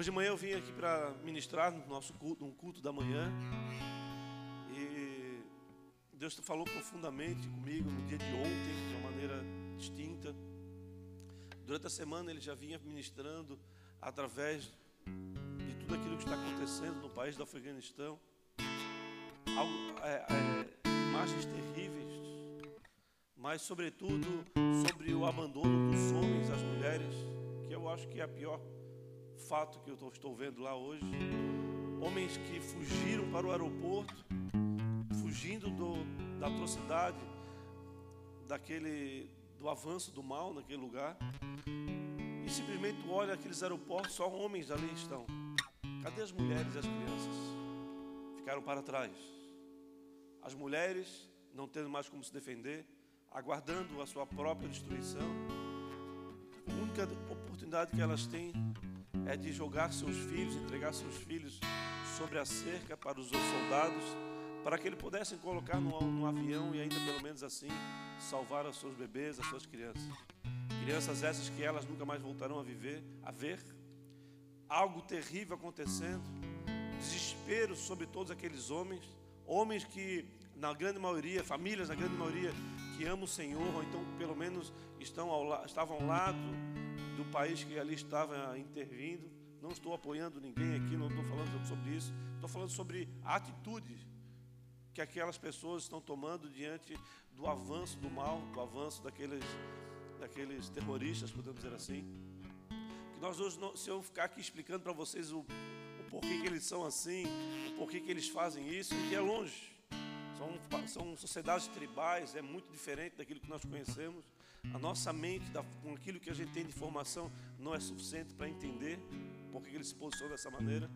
Hoje de manhã eu vim aqui para ministrar no nosso culto, um culto da manhã. E Deus falou profundamente comigo no dia de ontem, de uma maneira distinta. Durante a semana ele já vinha ministrando através de tudo aquilo que está acontecendo no país do Afeganistão. Algo, é, é, imagens terríveis, mas sobretudo sobre o abandono dos homens às mulheres, que eu acho que é a pior fato que eu estou vendo lá hoje. Homens que fugiram para o aeroporto, fugindo do, da atrocidade, daquele, do avanço do mal naquele lugar. E simplesmente olha aqueles aeroportos, só homens ali estão. Cadê as mulheres e as crianças? Ficaram para trás. As mulheres não tendo mais como se defender, aguardando a sua própria destruição. A única oportunidade que elas têm é de jogar seus filhos, entregar seus filhos sobre a cerca para os soldados, para que eles pudessem colocar no, no avião e ainda pelo menos assim salvar os seus bebês, as suas crianças. Crianças essas que elas nunca mais voltarão a viver, a ver. Algo terrível acontecendo, desespero sobre todos aqueles homens, homens que na grande maioria, famílias na grande maioria que amam o Senhor, ou então pelo menos estão ao, estavam ao lado do país que ali estava intervindo. Não estou apoiando ninguém aqui, não estou falando sobre isso. Estou falando sobre a atitude que aquelas pessoas estão tomando diante do avanço do mal, do avanço daqueles, daqueles terroristas, podemos dizer assim. Que nós hoje, se eu ficar aqui explicando para vocês o, o porquê que eles são assim, o porquê que eles fazem isso, que é longe. São, são sociedades tribais, é muito diferente daquilo que nós conhecemos. A nossa mente, com aquilo que a gente tem de informação, não é suficiente para entender por que ele se posicionou dessa maneira.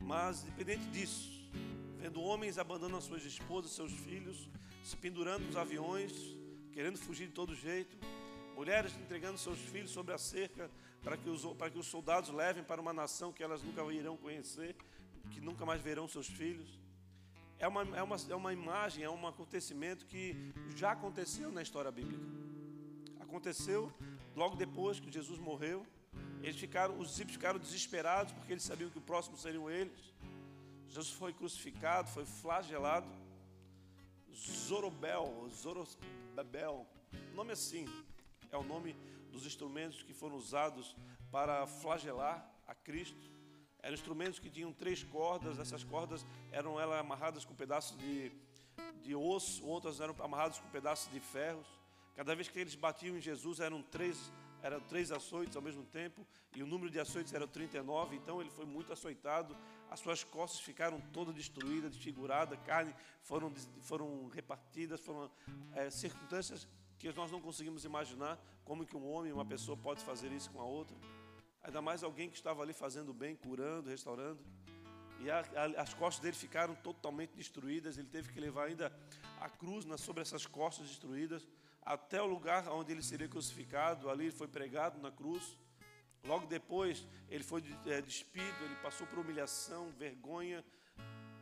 Mas, independente disso, vendo homens abandonando as suas esposas, seus filhos, se pendurando nos aviões, querendo fugir de todo jeito, mulheres entregando seus filhos sobre a cerca para que os, para que os soldados levem para uma nação que elas nunca irão conhecer, que nunca mais verão seus filhos. É uma, é, uma, é uma imagem, é um acontecimento que já aconteceu na história bíblica aconteceu logo depois que Jesus morreu. Eles ficaram, os discípulos ficaram desesperados porque eles sabiam que o próximo seriam eles. Jesus foi crucificado, foi flagelado. Zorobel, Zorobabel, nome assim, é o nome dos instrumentos que foram usados para flagelar a Cristo. Eram instrumentos que tinham três cordas, essas cordas eram elas amarradas com pedaços de, de osso, outras eram amarradas com pedaços de ferros. Cada vez que eles batiam em Jesus, eram três, eram três açoites ao mesmo tempo, e o número de açoites era 39, então ele foi muito açoitado, as suas costas ficaram todas destruídas, desfiguradas, carne foram, foram repartidas, foram é, circunstâncias que nós não conseguimos imaginar como que um homem, uma pessoa pode fazer isso com a outra. Ainda mais alguém que estava ali fazendo bem, curando, restaurando. E a, a, as costas dele ficaram totalmente destruídas. Ele teve que levar ainda a cruz na, sobre essas costas destruídas até o lugar onde ele seria crucificado. Ali ele foi pregado na cruz. Logo depois, ele foi é, despido, ele passou por humilhação, vergonha.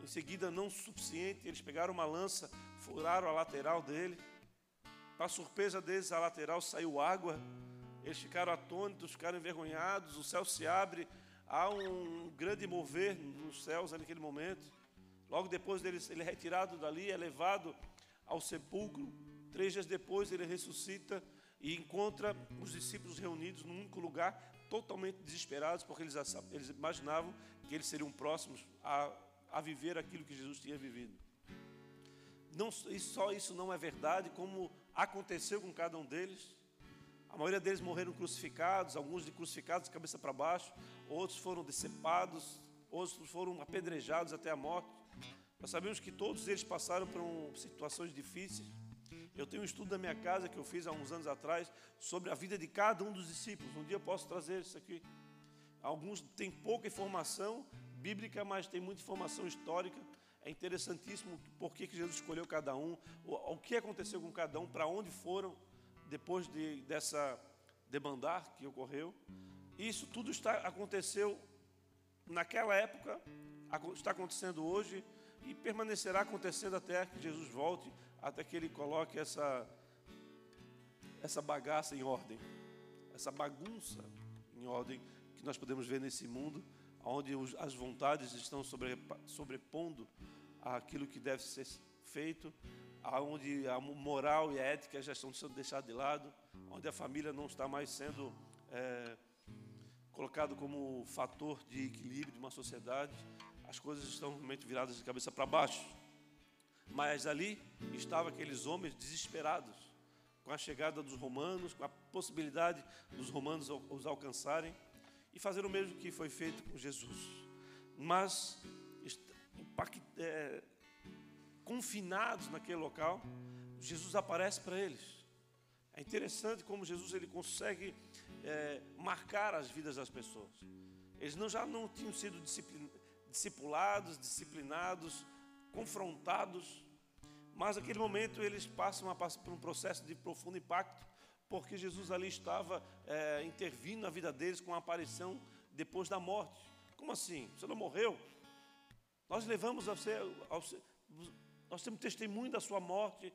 Em seguida, não suficiente, eles pegaram uma lança, furaram a lateral dele. Para surpresa deles, a lateral saiu água. Eles ficaram atônitos, ficaram envergonhados. O céu se abre, há um grande mover nos céus naquele momento. Logo depois dele, ele é retirado dali, é levado ao sepulcro. Três dias depois ele ressuscita e encontra os discípulos reunidos num único lugar, totalmente desesperados, porque eles, eles imaginavam que eles seriam próximos a, a viver aquilo que Jesus tinha vivido. Não, e só isso não é verdade, como aconteceu com cada um deles. A maioria deles morreram crucificados, alguns de crucificados de cabeça para baixo, outros foram decepados, outros foram apedrejados até a morte. Nós sabemos que todos eles passaram por um, situações difíceis. Eu tenho um estudo da minha casa que eu fiz há uns anos atrás sobre a vida de cada um dos discípulos. Um dia eu posso trazer isso aqui. Alguns têm pouca informação bíblica, mas tem muita informação histórica. É interessantíssimo por que Jesus escolheu cada um, o, que aconteceu com cada um, para onde foram depois de, dessa demandar que ocorreu. Isso tudo está, aconteceu naquela época, está acontecendo hoje e permanecerá acontecendo até que Jesus volte até que ele coloque essa, essa bagaça em ordem, essa bagunça em ordem que nós podemos ver nesse mundo, onde as vontades estão sobrepondo aquilo que deve ser feito, onde a moral e a ética já estão sendo deixadas de lado, onde a família não está mais sendo é, colocado como fator de equilíbrio de uma sociedade, as coisas estão realmente viradas de cabeça para baixo. Mas ali estavam aqueles homens desesperados com a chegada dos romanos, com a possibilidade dos romanos os alcançarem e fazer o mesmo que foi feito com Jesus. Mas é, confinados naquele local, Jesus aparece para eles. É interessante como Jesus ele consegue é, marcar as vidas das pessoas. Eles não, já não tinham sido discipulados, disciplinados, confrontados, mas naquele momento eles passam por um processo de profundo impacto, porque Jesus ali estava é, intervindo na vida deles com a aparição depois da morte. Como assim? Você não morreu? Nós levamos a ser, ao, nós temos testemunho da sua morte,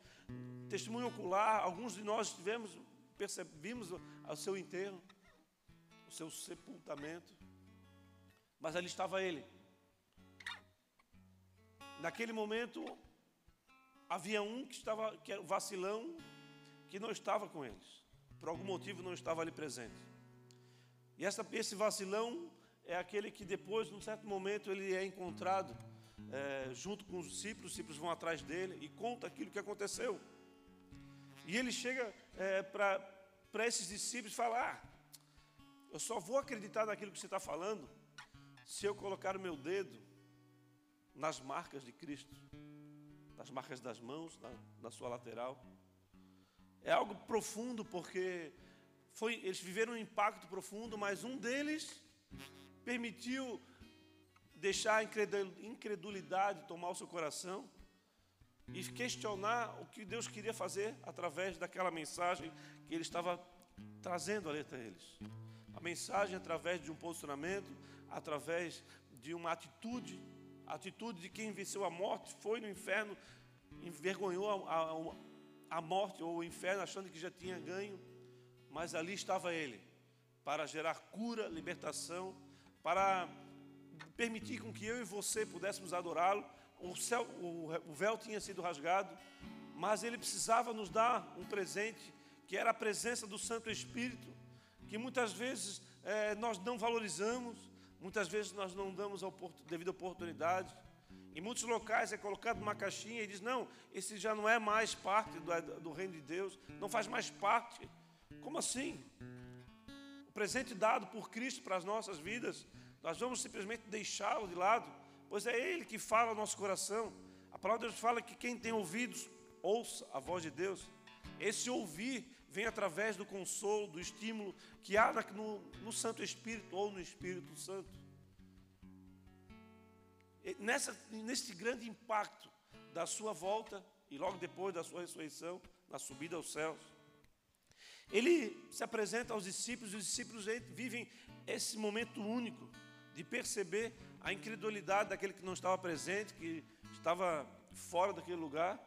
testemunho ocular. Alguns de nós tivemos, percebemos o seu enterro, o seu sepultamento. Mas ali estava ele. Naquele momento, havia um que estava, que era o vacilão, que não estava com eles. Por algum motivo não estava ali presente. E essa, esse vacilão é aquele que depois, num certo momento, ele é encontrado é, junto com os discípulos, os discípulos vão atrás dele e conta aquilo que aconteceu. E ele chega é, para esses discípulos e fala: ah, eu só vou acreditar naquilo que você está falando se eu colocar o meu dedo nas marcas de Cristo nas marcas das mãos, na, na sua lateral. É algo profundo porque foi, eles viveram um impacto profundo, mas um deles permitiu deixar a incredulidade tomar o seu coração e questionar o que Deus queria fazer através daquela mensagem que ele estava trazendo ali até eles. A mensagem através de um posicionamento, através de uma atitude a atitude de quem venceu a morte foi no inferno, envergonhou a, a, a morte ou o inferno, achando que já tinha ganho, mas ali estava ele, para gerar cura, libertação, para permitir com que eu e você pudéssemos adorá-lo. O, céu, o, o véu tinha sido rasgado, mas ele precisava nos dar um presente, que era a presença do Santo Espírito, que muitas vezes é, nós não valorizamos, Muitas vezes nós não damos a devida oportunidade. Em muitos locais é colocado numa caixinha e diz: não, esse já não é mais parte do, do reino de Deus, não faz mais parte. Como assim? O presente dado por Cristo para as nossas vidas, nós vamos simplesmente deixá-lo de lado, pois é Ele que fala ao nosso coração. A palavra de Deus fala que quem tem ouvidos, ouça a voz de Deus. Esse ouvir vem através do consolo, do estímulo que há no, no Santo Espírito ou no Espírito Santo. Nessa, nesse grande impacto da sua volta e logo depois da sua ressurreição, na subida aos céus, ele se apresenta aos discípulos e os discípulos vivem esse momento único de perceber a incredulidade daquele que não estava presente, que estava fora daquele lugar.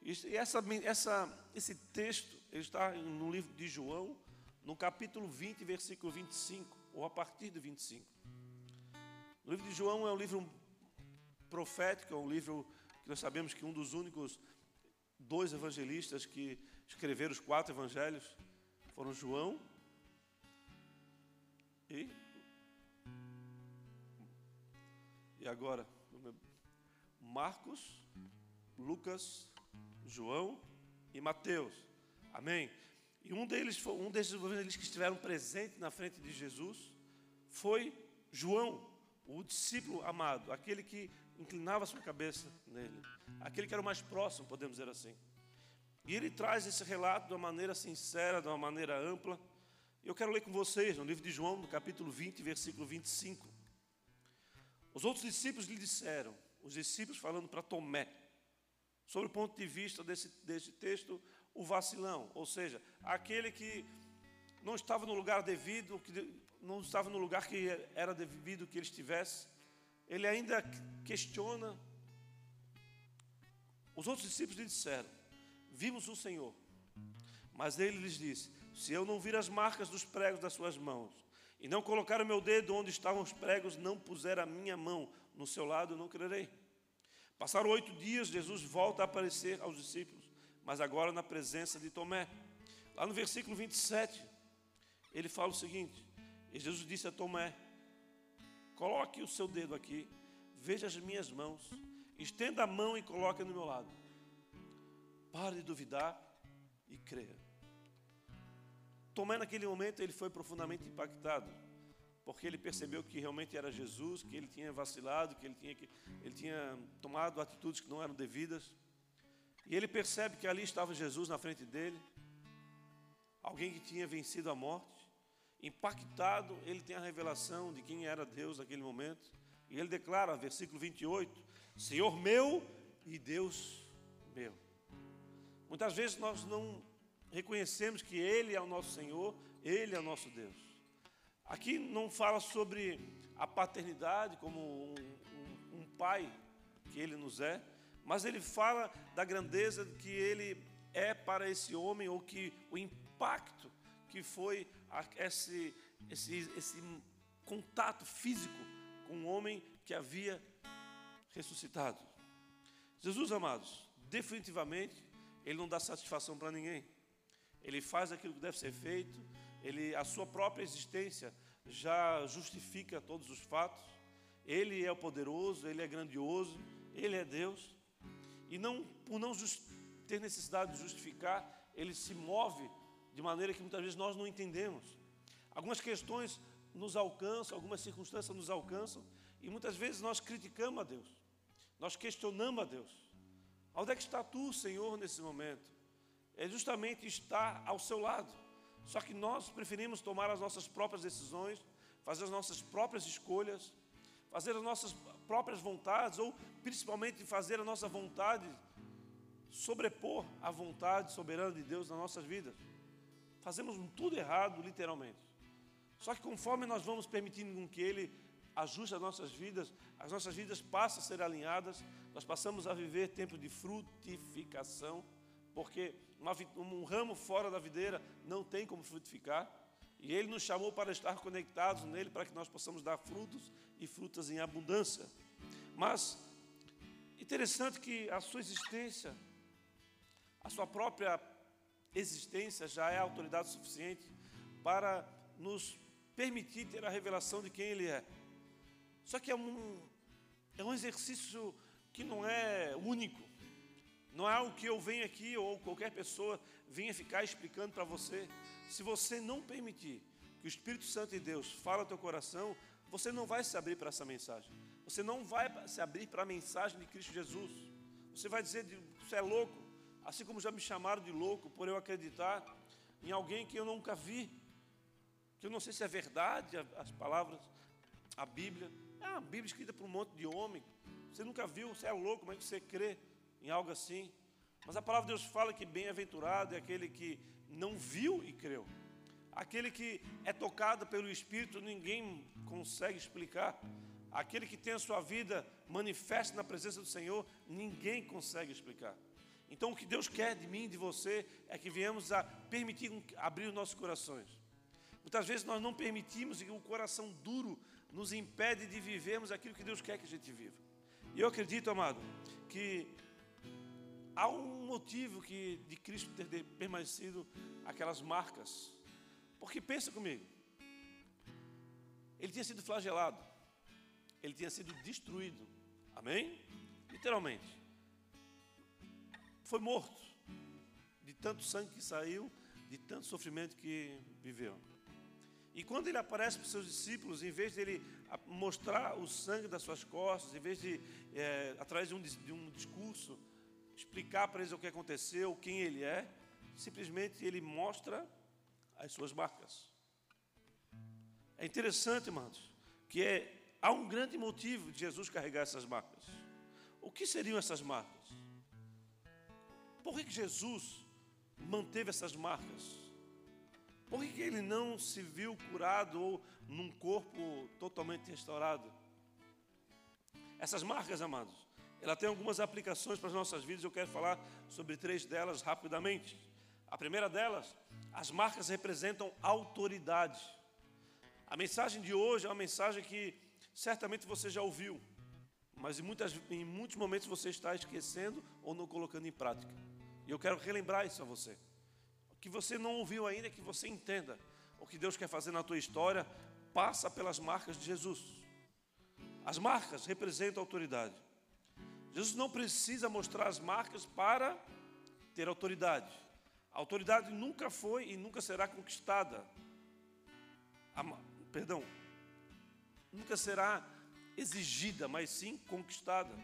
E essa, essa, esse texto ele está no livro de João, no capítulo 20, versículo 25, ou a partir do 25. O livro de João é um livro profético, é um livro que nós sabemos que um dos únicos dois evangelistas que escreveram os quatro evangelhos foram João e e agora Marcos, Lucas, João e Mateus. Amém? E um deles, um desses evangelistas que estiveram presentes na frente de Jesus foi João, o discípulo amado, aquele que inclinava sua cabeça nele, aquele que era o mais próximo, podemos dizer assim. E ele traz esse relato de uma maneira sincera, de uma maneira ampla. Eu quero ler com vocês no livro de João, no capítulo 20, versículo 25. Os outros discípulos lhe disseram, os discípulos falando para Tomé, sobre o ponto de vista desse, desse texto, o vacilão, ou seja, aquele que não estava no lugar devido, que não estava no lugar que era devido que ele estivesse, ele ainda questiona. Os outros discípulos lhe disseram: Vimos o Senhor. Mas ele lhes disse: Se eu não vir as marcas dos pregos das suas mãos, e não colocar o meu dedo onde estavam os pregos, não puser a minha mão no seu lado, não crerei. Passaram oito dias, Jesus volta a aparecer aos discípulos, mas agora na presença de Tomé. Lá no versículo 27, ele fala o seguinte: e Jesus disse a Tomé: Coloque o seu dedo aqui, veja as minhas mãos, estenda a mão e coloque no meu lado. Pare de duvidar e creia. Tomé, naquele momento, ele foi profundamente impactado, porque ele percebeu que realmente era Jesus, que ele tinha vacilado, que ele tinha, que, ele tinha tomado atitudes que não eram devidas. E ele percebe que ali estava Jesus na frente dele, alguém que tinha vencido a morte. Impactado, ele tem a revelação de quem era Deus naquele momento. E ele declara, versículo 28, Senhor meu e Deus meu. Muitas vezes nós não reconhecemos que Ele é o nosso Senhor, Ele é o nosso Deus. Aqui não fala sobre a paternidade como um, um, um pai que Ele nos é, mas ele fala da grandeza que Ele é para esse homem, ou que o impacto que foi esse, esse, esse contato físico com um homem que havia ressuscitado. Jesus, amados, definitivamente, ele não dá satisfação para ninguém. Ele faz aquilo que deve ser feito, ele, a sua própria existência já justifica todos os fatos. Ele é o poderoso, ele é grandioso, ele é Deus. E não, por não ter necessidade de justificar, ele se move de maneira que muitas vezes nós não entendemos. Algumas questões nos alcançam, algumas circunstâncias nos alcançam, e muitas vezes nós criticamos a Deus, nós questionamos a Deus. Onde é que está tu, Senhor, nesse momento? É justamente estar ao seu lado. Só que nós preferimos tomar as nossas próprias decisões, fazer as nossas próprias escolhas, fazer as nossas próprias vontades, ou principalmente fazer a nossa vontade sobrepor a vontade soberana de Deus nas nossas vidas. Fazemos tudo errado, literalmente. Só que conforme nós vamos permitindo com que Ele ajuste as nossas vidas, as nossas vidas passam a ser alinhadas, nós passamos a viver tempo de frutificação, porque uma, um ramo fora da videira não tem como frutificar, e Ele nos chamou para estar conectados nele, para que nós possamos dar frutos e frutas em abundância. Mas, interessante que a sua existência, a sua própria existência já é autoridade suficiente para nos permitir ter a revelação de quem Ele é. Só que é um, é um exercício que não é único. Não é algo que eu venho aqui ou qualquer pessoa venha ficar explicando para você. Se você não permitir que o Espírito Santo de Deus fale ao teu coração, você não vai se abrir para essa mensagem. Você não vai se abrir para a mensagem de Cristo Jesus. Você vai dizer, você é louco, assim como já me chamaram de louco por eu acreditar em alguém que eu nunca vi, que eu não sei se é verdade as palavras, a Bíblia. É uma Bíblia escrita por um monte de homem. Você nunca viu, você é louco, mas você crê em algo assim. Mas a palavra de Deus fala que bem-aventurado é aquele que não viu e creu. Aquele que é tocado pelo Espírito, ninguém consegue explicar. Aquele que tem a sua vida manifesta na presença do Senhor, ninguém consegue explicar. Então, o que Deus quer de mim de você é que viemos a permitir abrir os nossos corações. Muitas vezes nós não permitimos e o coração duro nos impede de vivermos aquilo que Deus quer que a gente viva. E eu acredito, amado, que há um motivo que de Cristo ter permanecido aquelas marcas. Porque pensa comigo, ele tinha sido flagelado, ele tinha sido destruído, amém? Literalmente foi morto de tanto sangue que saiu, de tanto sofrimento que viveu. E quando ele aparece para os seus discípulos, em vez de ele mostrar o sangue das suas costas, em vez de, é, através de um, de um discurso, explicar para eles o que aconteceu, quem ele é, simplesmente ele mostra as suas marcas. É interessante, irmãos, que é, há um grande motivo de Jesus carregar essas marcas. O que seriam essas marcas? Por que Jesus manteve essas marcas? Por que ele não se viu curado ou num corpo totalmente restaurado? Essas marcas, amados, ela tem algumas aplicações para as nossas vidas. Eu quero falar sobre três delas rapidamente. A primeira delas, as marcas representam autoridade. A mensagem de hoje é uma mensagem que certamente você já ouviu, mas em, muitas, em muitos momentos você está esquecendo ou não colocando em prática. E eu quero relembrar isso a você. O que você não ouviu ainda, que você entenda o que Deus quer fazer na tua história, passa pelas marcas de Jesus. As marcas representam autoridade. Jesus não precisa mostrar as marcas para ter autoridade. A autoridade nunca foi e nunca será conquistada. A, perdão, nunca será exigida, mas sim conquistada.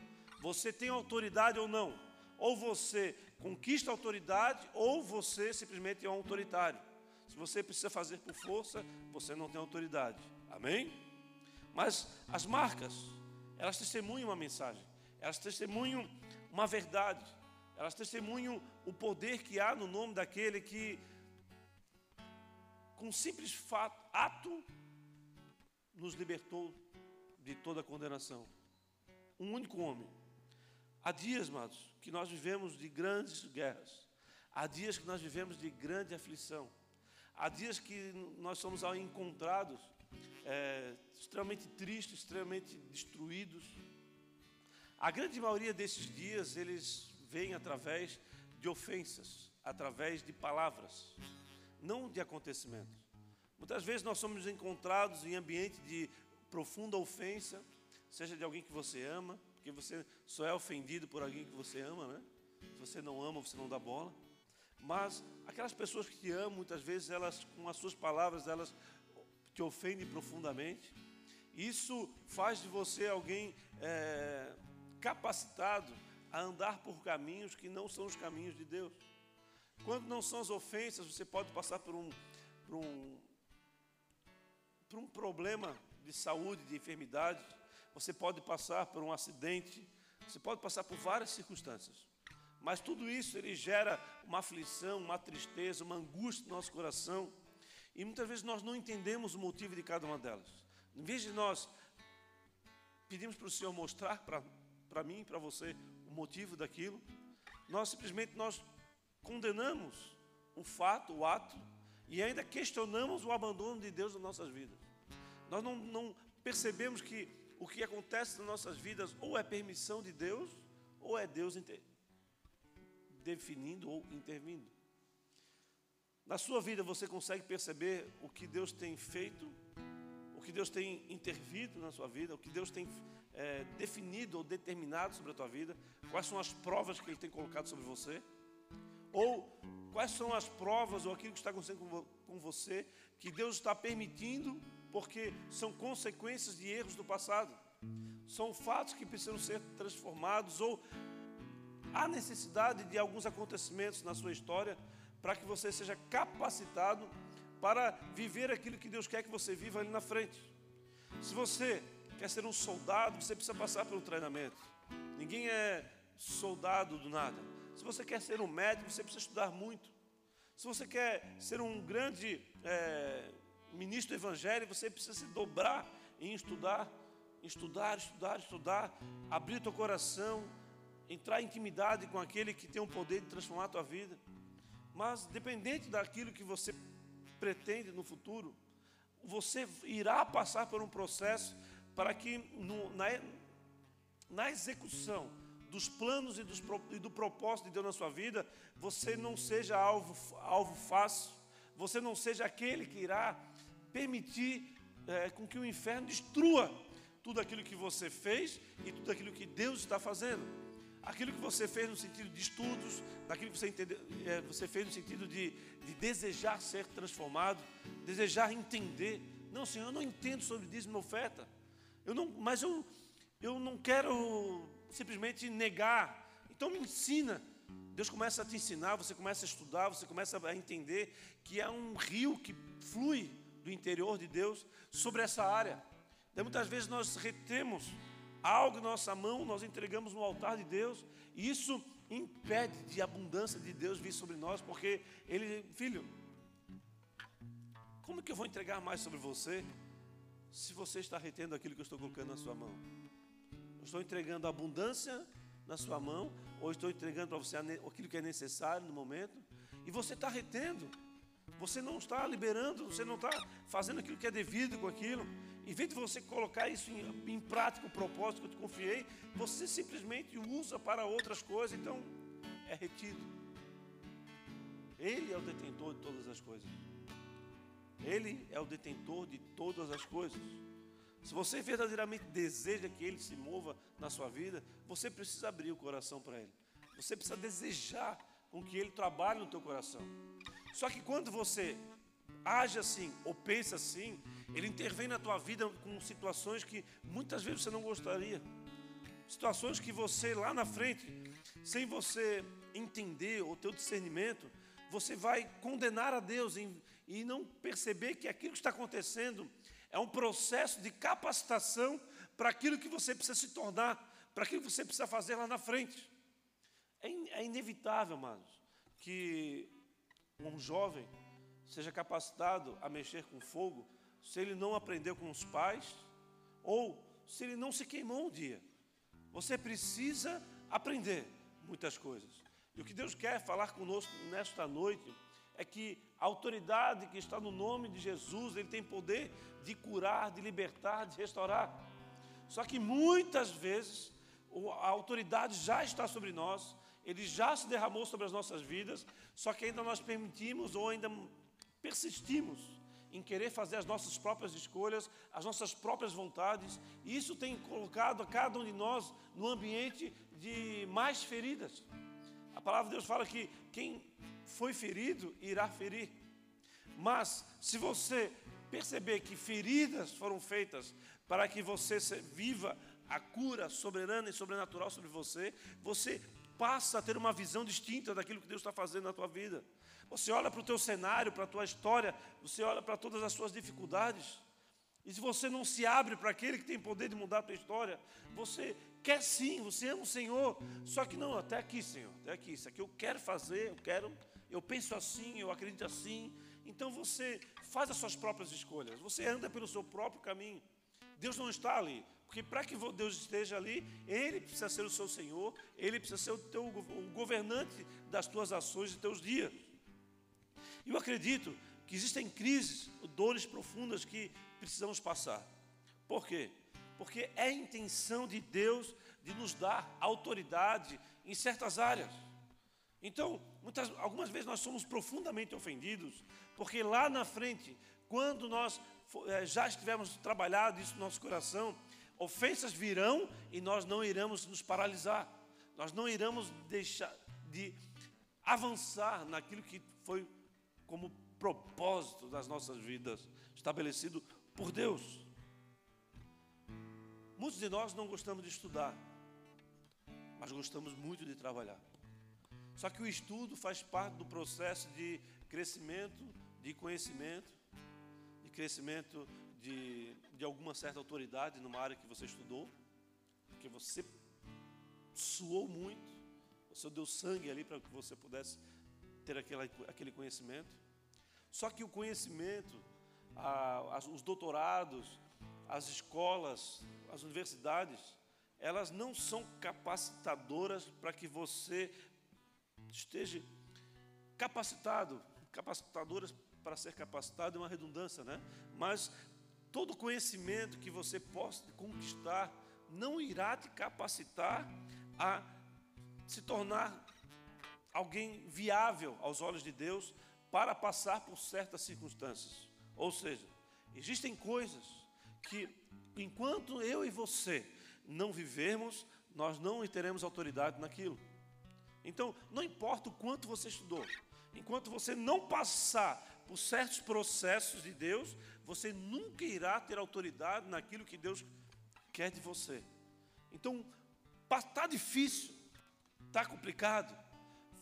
Você tem autoridade ou não? Ou você conquista autoridade, ou você simplesmente é um autoritário. Se você precisa fazer por força, você não tem autoridade. Amém? Mas as marcas, elas testemunham uma mensagem, elas testemunham uma verdade, elas testemunham o poder que há no nome daquele que, com simples fato, ato, nos libertou de toda condenação. Um único homem. Há dias, amados, que nós vivemos de grandes guerras. Há dias que nós vivemos de grande aflição. Há dias que nós somos encontrados é, extremamente tristes, extremamente destruídos. A grande maioria desses dias, eles vêm através de ofensas, através de palavras, não de acontecimentos. Muitas vezes nós somos encontrados em ambiente de profunda ofensa, seja de alguém que você ama, porque você só é ofendido por alguém que você ama, né? Se você não ama, você não dá bola. Mas aquelas pessoas que te amam, muitas vezes elas, com as suas palavras, elas te ofendem profundamente. Isso faz de você alguém é, capacitado a andar por caminhos que não são os caminhos de Deus. Quando não são as ofensas, você pode passar por um, por um por um problema de saúde, de enfermidade, você pode passar por um acidente, você pode passar por várias circunstâncias. Mas tudo isso ele gera uma aflição, uma tristeza, uma angústia no nosso coração. E muitas vezes nós não entendemos o motivo de cada uma delas. Em vez de nós pedimos para o Senhor mostrar para mim e para você o motivo daquilo, nós simplesmente nós condenamos o fato, o ato, e ainda questionamos o abandono de Deus nas nossas vidas. Nós não, não percebemos que o que acontece nas nossas vidas ou é permissão de Deus, ou é Deus definindo ou intervindo. Na sua vida você consegue perceber o que Deus tem feito, que Deus tem intervido na sua vida, o que Deus tem é, definido ou determinado sobre a tua vida, quais são as provas que Ele tem colocado sobre você, ou quais são as provas ou aquilo que está acontecendo com você que Deus está permitindo porque são consequências de erros do passado. São fatos que precisam ser transformados ou há necessidade de alguns acontecimentos na sua história para que você seja capacitado para viver aquilo que Deus quer que você viva ali na frente. Se você quer ser um soldado, você precisa passar pelo treinamento. Ninguém é soldado do nada. Se você quer ser um médico, você precisa estudar muito. Se você quer ser um grande é, ministro do Evangelho, você precisa se dobrar em estudar, estudar, estudar, estudar, abrir teu coração, entrar em intimidade com aquele que tem o poder de transformar a tua vida. Mas, dependente daquilo que você pretende no futuro, você irá passar por um processo para que no, na, na execução dos planos e, dos, e do propósito de Deus na sua vida, você não seja alvo, alvo fácil, você não seja aquele que irá permitir é, com que o inferno destrua tudo aquilo que você fez e tudo aquilo que Deus está fazendo. Aquilo que você fez no sentido de estudos, daquilo que você, entende, é, você fez no sentido de, de desejar ser transformado, desejar entender. Não, Senhor, eu não entendo sobre dízimo e oferta. Eu não, mas eu, eu não quero simplesmente negar. Então me ensina. Deus começa a te ensinar, você começa a estudar, você começa a entender que é um rio que flui do interior de Deus sobre essa área. Muitas vezes nós retemos algo em nossa mão, nós entregamos no altar de Deus, e isso impede de abundância de Deus vir sobre nós, porque Ele, filho, como que eu vou entregar mais sobre você se você está retendo aquilo que eu estou colocando na sua mão? Eu estou entregando abundância na sua mão, ou estou entregando para você aquilo que é necessário no momento, e você está retendo. Você não está liberando, você não está fazendo aquilo que é devido com aquilo. Em vez de você colocar isso em, em prática, o propósito que eu te confiei, você simplesmente usa para outras coisas, então é retido. Ele é o detentor de todas as coisas. Ele é o detentor de todas as coisas. Se você verdadeiramente deseja que Ele se mova na sua vida, você precisa abrir o coração para Ele. Você precisa desejar com que Ele trabalhe no teu coração. Só que quando você age assim ou pensa assim, Ele intervém na tua vida com situações que muitas vezes você não gostaria. Situações que você lá na frente, sem você entender o discernimento, você vai condenar a Deus em, e não perceber que aquilo que está acontecendo é um processo de capacitação para aquilo que você precisa se tornar, para aquilo que você precisa fazer lá na frente. É, in, é inevitável, amados, que um jovem seja capacitado a mexer com fogo se ele não aprendeu com os pais ou se ele não se queimou um dia. Você precisa aprender muitas coisas. E o que Deus quer falar conosco nesta noite é que a autoridade que está no nome de Jesus, ele tem poder de curar, de libertar, de restaurar. Só que muitas vezes a autoridade já está sobre nós, ele já se derramou sobre as nossas vidas, só que ainda nós permitimos ou ainda persistimos em querer fazer as nossas próprias escolhas, as nossas próprias vontades, e isso tem colocado a cada um de nós no ambiente de mais feridas. A palavra de Deus fala que quem foi ferido irá ferir. Mas se você perceber que feridas foram feitas para que você viva a cura soberana e sobrenatural sobre você, você passa a ter uma visão distinta daquilo que Deus está fazendo na tua vida. Você olha para o teu cenário, para a tua história, você olha para todas as suas dificuldades. E se você não se abre para aquele que tem poder de mudar a tua história, você quer sim, você ama o Senhor, só que não, até aqui, Senhor, até aqui, isso aqui eu quero fazer, eu quero, eu penso assim, eu acredito assim. Então você faz as suas próprias escolhas, você anda pelo seu próprio caminho. Deus não está ali, porque para que Deus esteja ali, Ele precisa ser o seu Senhor, Ele precisa ser o teu o governante das tuas ações e teus dias. E eu acredito que existem crises, dores profundas que precisamos passar. Por quê? porque é a intenção de Deus de nos dar autoridade em certas áreas. Então, muitas, algumas vezes nós somos profundamente ofendidos, porque lá na frente, quando nós é, já estivermos trabalhado isso no nosso coração, ofensas virão e nós não iremos nos paralisar, nós não iremos deixar de avançar naquilo que foi como propósito das nossas vidas, estabelecido por Deus. Muitos de nós não gostamos de estudar, mas gostamos muito de trabalhar. Só que o estudo faz parte do processo de crescimento, de conhecimento, de crescimento de, de alguma certa autoridade numa área que você estudou, porque você suou muito, você deu sangue ali para que você pudesse ter aquela, aquele conhecimento. Só que o conhecimento, a, os doutorados, as escolas, as universidades, elas não são capacitadoras para que você esteja capacitado, capacitadoras para ser capacitado é uma redundância, né? Mas todo conhecimento que você possa conquistar não irá te capacitar a se tornar alguém viável aos olhos de Deus para passar por certas circunstâncias. Ou seja, existem coisas que enquanto eu e você não vivermos, nós não teremos autoridade naquilo. Então, não importa o quanto você estudou, enquanto você não passar por certos processos de Deus, você nunca irá ter autoridade naquilo que Deus quer de você. Então, está difícil, está complicado,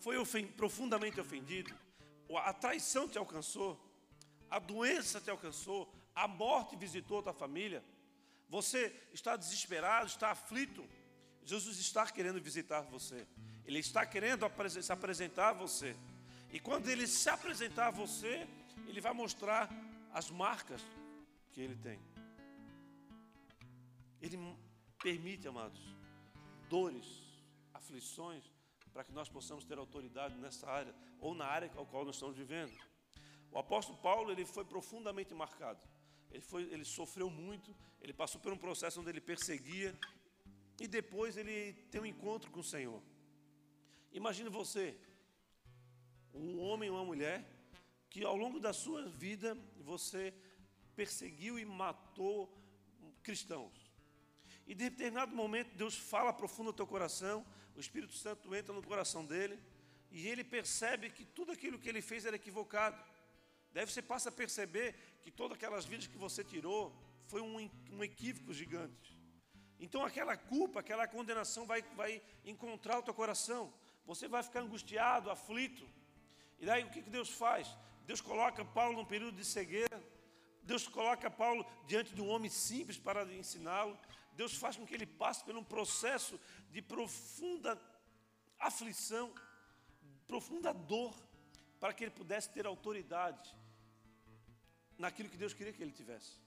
foi ofend, profundamente ofendido, a traição te alcançou, a doença te alcançou, a morte visitou a tua família, você está desesperado, está aflito. Jesus está querendo visitar você. Ele está querendo se apresentar a você. E quando ele se apresentar a você, ele vai mostrar as marcas que ele tem. Ele permite, amados, dores, aflições, para que nós possamos ter autoridade nessa área, ou na área ao qual nós estamos vivendo. O apóstolo Paulo ele foi profundamente marcado. Ele, foi, ele sofreu muito, ele passou por um processo onde ele perseguia e depois ele tem um encontro com o Senhor. Imagine você, um homem ou uma mulher, que ao longo da sua vida você perseguiu e matou cristãos. E de determinado momento Deus fala profundo no teu coração, o Espírito Santo entra no coração dele e ele percebe que tudo aquilo que ele fez era equivocado. Deve você passa a perceber que todas aquelas vidas que você tirou foi um, um equívoco gigante. Então aquela culpa, aquela condenação vai, vai encontrar o teu coração. Você vai ficar angustiado, aflito. E daí o que, que Deus faz? Deus coloca Paulo num período de cegueira. Deus coloca Paulo diante de um homem simples para ensiná-lo. Deus faz com que ele passe por um processo de profunda aflição, profunda dor, para que ele pudesse ter autoridade naquilo que Deus queria que ele tivesse.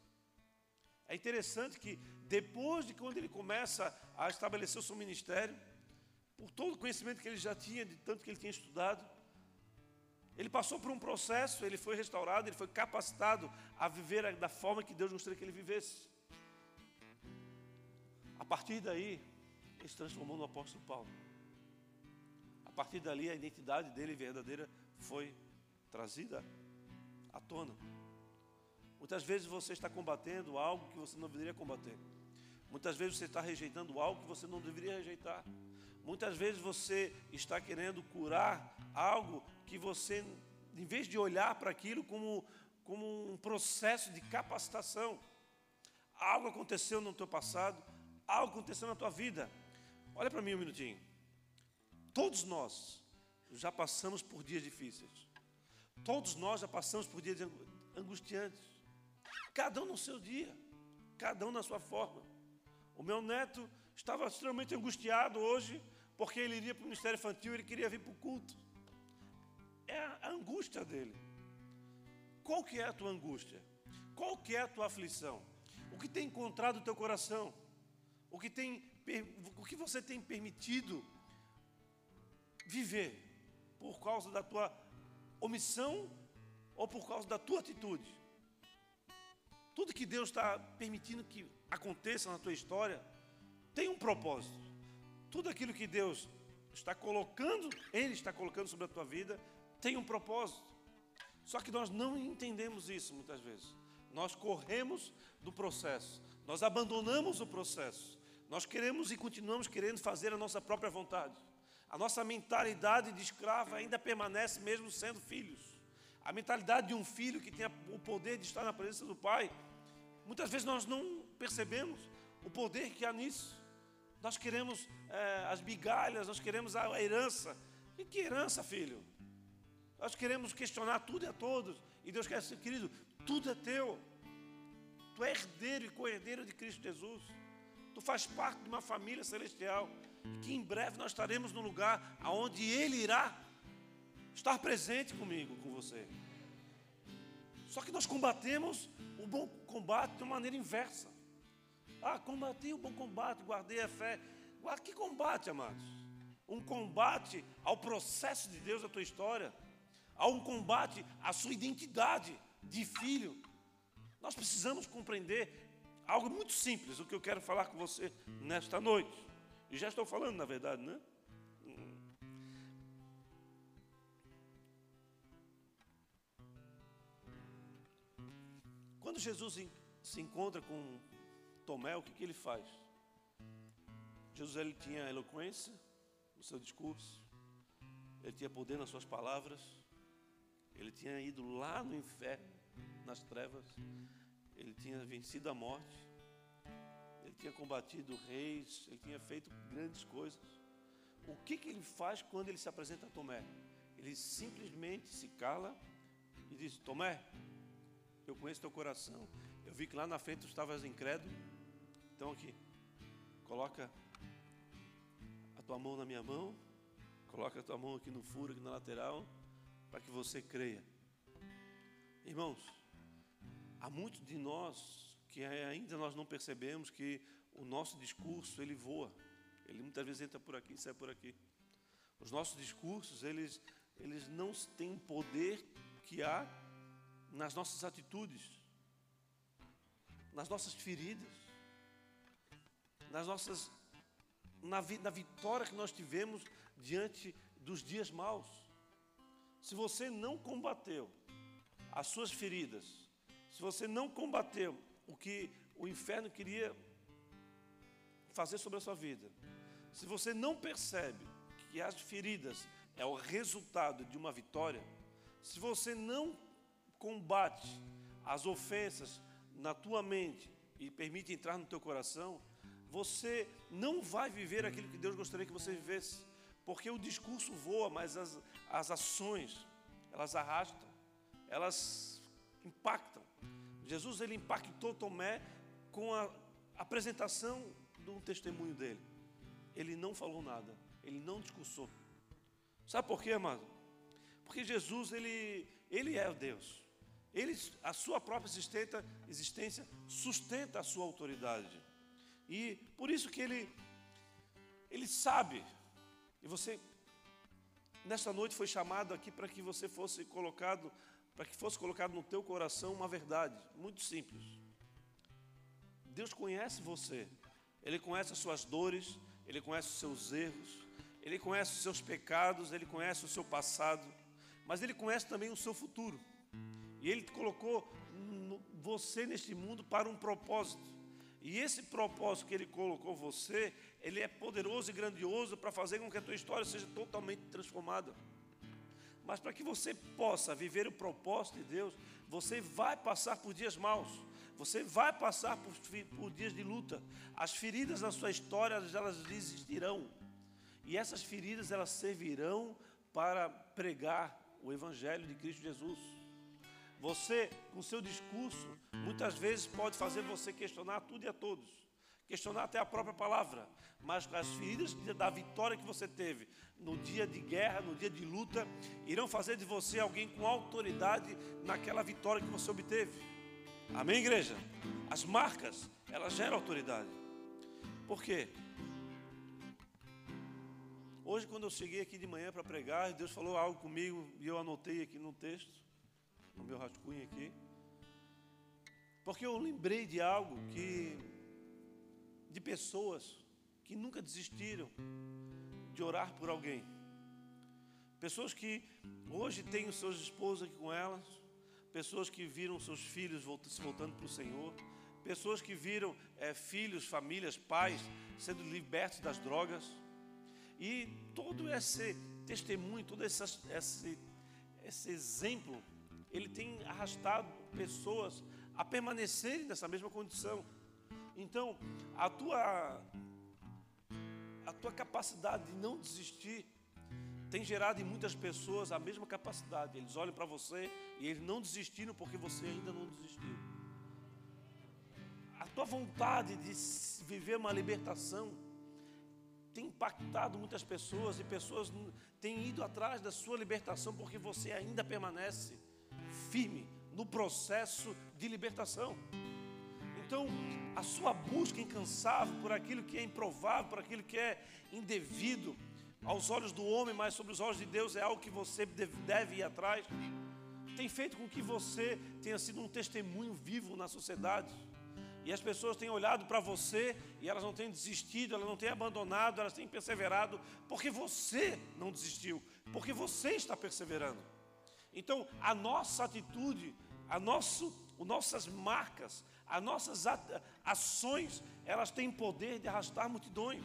É interessante que depois de quando ele começa a estabelecer o seu ministério, por todo o conhecimento que ele já tinha, de tanto que ele tinha estudado, ele passou por um processo, ele foi restaurado, ele foi capacitado a viver da forma que Deus gostaria que ele vivesse. A partir daí, ele se transformou no apóstolo Paulo. A partir dali, a identidade dele verdadeira foi trazida à tona. Muitas vezes você está combatendo algo que você não deveria combater. Muitas vezes você está rejeitando algo que você não deveria rejeitar. Muitas vezes você está querendo curar algo que você, em vez de olhar para aquilo como, como um processo de capacitação, algo aconteceu no teu passado, algo aconteceu na tua vida. Olha para mim um minutinho. Todos nós já passamos por dias difíceis. Todos nós já passamos por dias angustiantes. Cada um no seu dia, cada um na sua forma. O meu neto estava extremamente angustiado hoje porque ele iria para o ministério infantil, ele queria vir para o culto. É a angústia dele. Qual que é a tua angústia? Qual que é a tua aflição? O que tem encontrado o teu coração? O que, tem, o que você tem permitido viver por causa da tua omissão ou por causa da tua atitude? Tudo que Deus está permitindo que aconteça na tua história tem um propósito. Tudo aquilo que Deus está colocando, Ele está colocando sobre a tua vida, tem um propósito. Só que nós não entendemos isso muitas vezes. Nós corremos do processo, nós abandonamos o processo, nós queremos e continuamos querendo fazer a nossa própria vontade. A nossa mentalidade de escravo ainda permanece mesmo sendo filhos. A mentalidade de um filho que tem o poder de estar na presença do pai. Muitas vezes nós não percebemos o poder que há nisso. Nós queremos é, as migalhas, nós queremos a herança. E que herança, filho? Nós queremos questionar tudo e a todos. E Deus quer dizer, querido, tudo é teu. Tu é herdeiro e co-herdeiro de Cristo Jesus. Tu faz parte de uma família celestial. Que em breve nós estaremos no lugar aonde Ele irá estar presente comigo, com você. Só que nós combatemos o bom combate de uma maneira inversa. Ah, combati o bom combate, guardei a fé. Que combate, amados? Um combate ao processo de Deus da tua história, a um combate à sua identidade de filho. Nós precisamos compreender algo muito simples, o que eu quero falar com você nesta noite. E já estou falando, na verdade, né? Quando Jesus se encontra com Tomé, o que, que ele faz? Jesus ele tinha eloquência no seu discurso, ele tinha poder nas suas palavras, ele tinha ido lá no inferno, nas trevas, ele tinha vencido a morte, ele tinha combatido reis, ele tinha feito grandes coisas. O que, que ele faz quando ele se apresenta a Tomé? Ele simplesmente se cala e diz: Tomé, eu conheço teu coração. Eu vi que lá na frente tu estavas incrédulo, então aqui, coloca a tua mão na minha mão, coloca a tua mão aqui no furo, aqui na lateral, para que você creia. Irmãos, há muitos de nós que ainda nós não percebemos que o nosso discurso ele voa. Ele muitas vezes entra por aqui e sai por aqui. Os nossos discursos, eles, eles não têm o poder que há nas nossas atitudes, nas nossas feridas, nas nossas na, na vitória que nós tivemos diante dos dias maus. Se você não combateu as suas feridas, se você não combateu o que o inferno queria fazer sobre a sua vida, se você não percebe que as feridas é o resultado de uma vitória, se você não combate as ofensas na tua mente e permite entrar no teu coração, você não vai viver aquilo que Deus gostaria que você vivesse. Porque o discurso voa, mas as, as ações, elas arrastam, elas impactam. Jesus ele impactou Tomé com a apresentação do testemunho dele. Ele não falou nada, ele não discursou. Sabe por quê, amado? Porque Jesus ele, ele é Deus. Ele, a sua própria existência, existência sustenta a sua autoridade. E por isso que ele, ele sabe. E você, nesta noite, foi chamado aqui para que você fosse colocado, para que fosse colocado no teu coração uma verdade muito simples. Deus conhece você. Ele conhece as suas dores, ele conhece os seus erros, ele conhece os seus pecados, ele conhece o seu passado, mas ele conhece também o seu futuro. E ele colocou você neste mundo para um propósito. E esse propósito que Ele colocou você, Ele é poderoso e grandioso para fazer com que a tua história seja totalmente transformada. Mas para que você possa viver o propósito de Deus, você vai passar por dias maus. Você vai passar por, por dias de luta. As feridas na sua história, elas existirão. E essas feridas, elas servirão para pregar o Evangelho de Cristo Jesus. Você, com seu discurso, muitas vezes pode fazer você questionar tudo e a todos, questionar até a própria palavra, mas as feridas da vitória que você teve no dia de guerra, no dia de luta, irão fazer de você alguém com autoridade naquela vitória que você obteve. Amém, igreja? As marcas, elas geram autoridade. Por quê? Hoje, quando eu cheguei aqui de manhã para pregar, Deus falou algo comigo e eu anotei aqui no texto no meu rascunho aqui. Porque eu lembrei de algo que de pessoas que nunca desistiram de orar por alguém. Pessoas que hoje têm os seus esposos aqui com elas, pessoas que viram seus filhos se voltando para o Senhor, pessoas que viram é, filhos, famílias, pais sendo libertos das drogas. E todo esse testemunho, todo esse, esse, esse exemplo ele tem arrastado pessoas a permanecerem nessa mesma condição. Então, a tua, a tua capacidade de não desistir tem gerado em muitas pessoas a mesma capacidade. Eles olham para você e eles não desistiram porque você ainda não desistiu. A tua vontade de viver uma libertação tem impactado muitas pessoas e pessoas têm ido atrás da sua libertação porque você ainda permanece firme no processo de libertação. Então, a sua busca incansável por aquilo que é improvável, por aquilo que é indevido aos olhos do homem, mas sobre os olhos de Deus é algo que você deve ir atrás, tem feito com que você tenha sido um testemunho vivo na sociedade. E as pessoas têm olhado para você e elas não têm desistido, elas não têm abandonado, elas têm perseverado, porque você não desistiu, porque você está perseverando. Então, a nossa atitude, a nosso, as nossas marcas, as nossas ações, elas têm poder de arrastar multidões.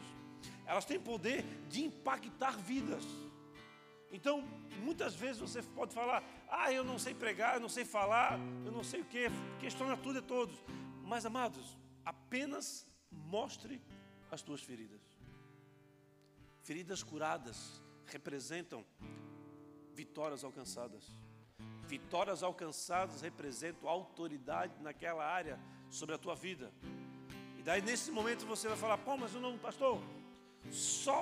Elas têm poder de impactar vidas. Então, muitas vezes você pode falar: "Ah, eu não sei pregar, eu não sei falar, eu não sei o que", questiona tudo e todos. Mas amados, apenas mostre as tuas feridas. Feridas curadas representam vitórias alcançadas. Vitórias alcançadas representam autoridade naquela área sobre a tua vida. E daí nesse momento você vai falar: pô, mas eu não, pastor, só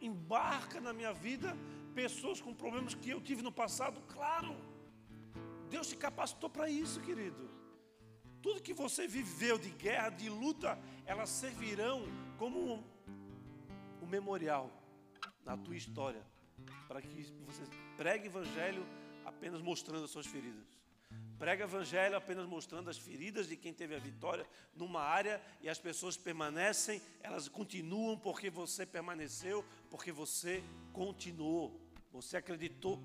embarca na minha vida pessoas com problemas que eu tive no passado. Claro, Deus te capacitou para isso, querido. Tudo que você viveu de guerra, de luta, elas servirão como um, memorial na tua história para que você pregue o evangelho apenas mostrando as suas feridas. prega evangelho apenas mostrando as feridas de quem teve a vitória numa área e as pessoas permanecem, elas continuam porque você permaneceu, porque você continuou, você acreditou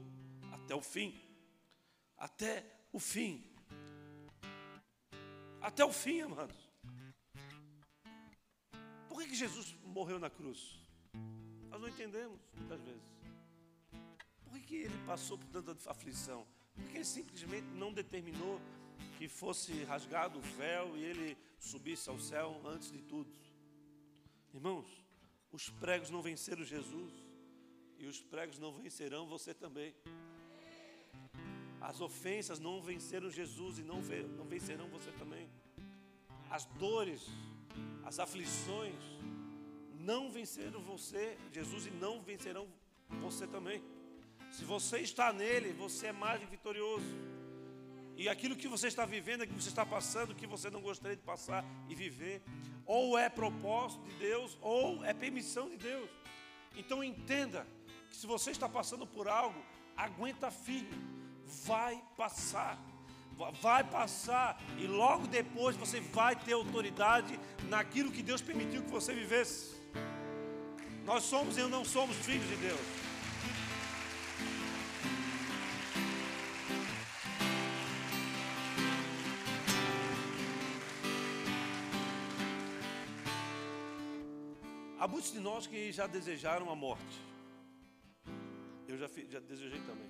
até o fim. Até o fim. Até o fim, amados. Por que, que Jesus morreu na cruz? Nós não entendemos muitas vezes. Por que, ele passou por tanta aflição? Porque ele simplesmente não determinou que fosse rasgado o véu e ele subisse ao céu antes de tudo. Irmãos, os pregos não venceram Jesus e os pregos não vencerão você também. As ofensas não venceram Jesus e não vencerão você também. As dores, as aflições não venceram você, Jesus, e não vencerão você também. Se você está nele, você é mais vitorioso. E aquilo que você está vivendo, aquilo que você está passando, que você não gostaria de passar e viver, ou é propósito de Deus, ou é permissão de Deus. Então entenda que se você está passando por algo, aguenta firme, vai passar. Vai passar e logo depois você vai ter autoridade naquilo que Deus permitiu que você vivesse. Nós somos e não somos filhos de Deus. Muitos de nós que já desejaram a morte. Eu já, já desejei também.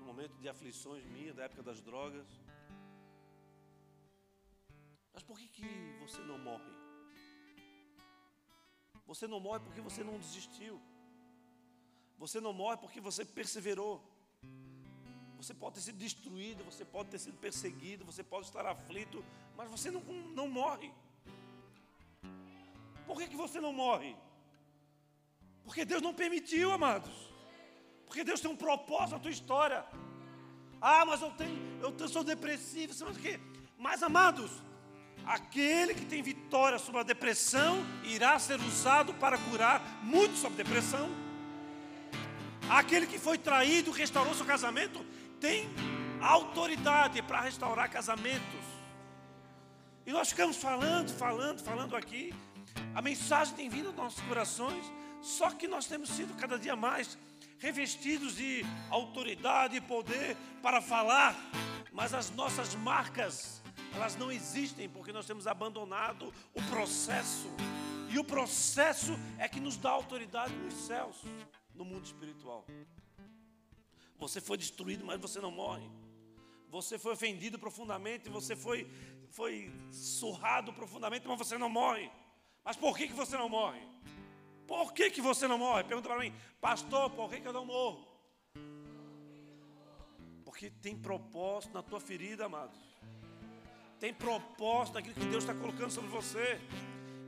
No momento de aflições minha, da época das drogas. Mas por que, que você não morre? Você não morre porque você não desistiu. Você não morre porque você perseverou. Você pode ter sido destruído, você pode ter sido perseguido, você pode estar aflito, mas você não, não morre. Por que, que você não morre? Porque Deus não permitiu, amados. Porque Deus tem um propósito na tua história. Ah, mas eu tenho, eu sou depressivo, você o quê? Mas, amados, aquele que tem vitória sobre a depressão irá ser usado para curar muito sobre depressão. Aquele que foi traído, restaurou seu casamento, tem autoridade para restaurar casamentos. E nós ficamos falando, falando, falando aqui. A mensagem tem vindo aos nossos corações, só que nós temos sido cada dia mais revestidos de autoridade e poder para falar, mas as nossas marcas, elas não existem porque nós temos abandonado o processo. E o processo é que nos dá autoridade nos céus, no mundo espiritual. Você foi destruído, mas você não morre. Você foi ofendido profundamente, você foi, foi surrado profundamente, mas você não morre. Mas por que, que você não morre? Por que, que você não morre? Pergunta para mim, pastor, por que, que eu não morro? Porque tem propósito na tua ferida, amados. Tem propósito naquilo que Deus está colocando sobre você.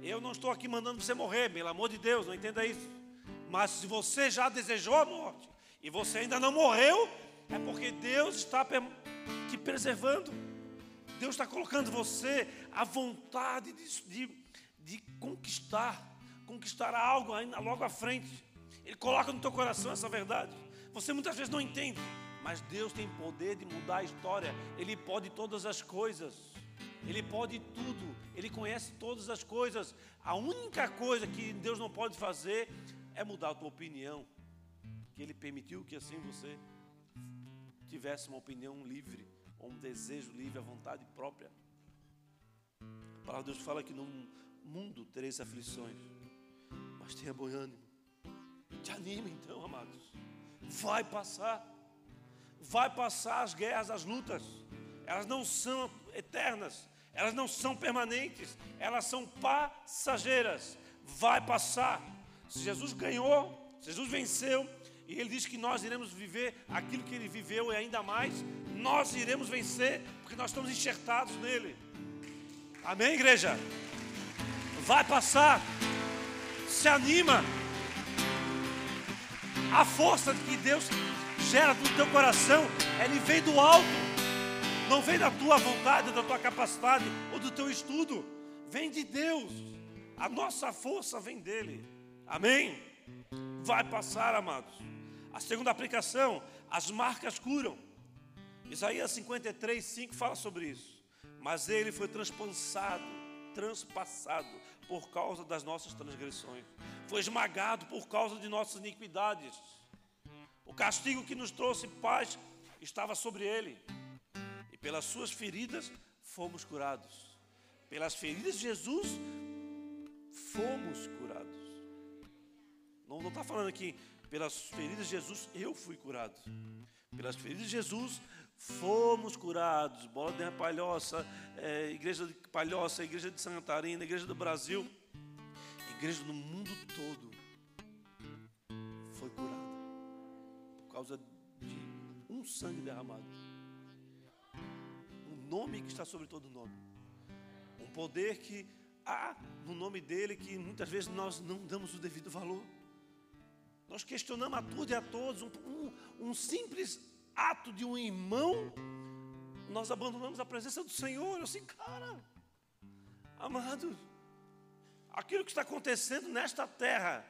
Eu não estou aqui mandando você morrer, pelo amor de Deus, não entenda isso. Mas se você já desejou a morte e você ainda não morreu, é porque Deus está te preservando. Deus está colocando você à vontade de, de de conquistar, conquistar algo ainda logo à frente. Ele coloca no teu coração essa verdade. Você muitas vezes não entende, mas Deus tem poder de mudar a história. Ele pode todas as coisas. Ele pode tudo. Ele conhece todas as coisas. A única coisa que Deus não pode fazer é mudar a tua opinião. Que Ele permitiu que assim você tivesse uma opinião livre, ou um desejo livre, a vontade própria. A palavra de Deus fala que não mundo tereis aflições, mas tenha bom ânimo. Te anima então, amados. Vai passar. Vai passar as guerras, as lutas. Elas não são eternas, elas não são permanentes, elas são passageiras. Vai passar. Se Jesus ganhou, Jesus venceu, e Ele diz que nós iremos viver aquilo que Ele viveu e ainda mais, nós iremos vencer, porque nós estamos enxertados nele. Amém, igreja? Vai passar. Se anima. A força que Deus gera no teu coração, ele vem do alto. Não vem da tua vontade, da tua capacidade ou do teu estudo. Vem de Deus. A nossa força vem dele. Amém? Vai passar, amados. A segunda aplicação, as marcas curam. Isaías 53, 5 fala sobre isso. Mas ele foi transpassado, transpassado por causa das nossas transgressões. Foi esmagado por causa de nossas iniquidades. O castigo que nos trouxe paz estava sobre ele. E pelas suas feridas fomos curados. Pelas feridas de Jesus fomos curados. Não está falando aqui, pelas feridas de Jesus eu fui curado. Pelas feridas de Jesus fomos curados. Bola de Palhoça, é, Igreja de Palhoça, Igreja de Santa Igreja do Brasil, Igreja no mundo todo foi curada por causa de um sangue derramado. Um nome que está sobre todo nome. Um poder que há no nome dele que muitas vezes nós não damos o devido valor. Nós questionamos a tudo e a todos. Um, um, um simples ato de um irmão, nós abandonamos a presença do Senhor. Eu assim, cara, amado, aquilo que está acontecendo nesta terra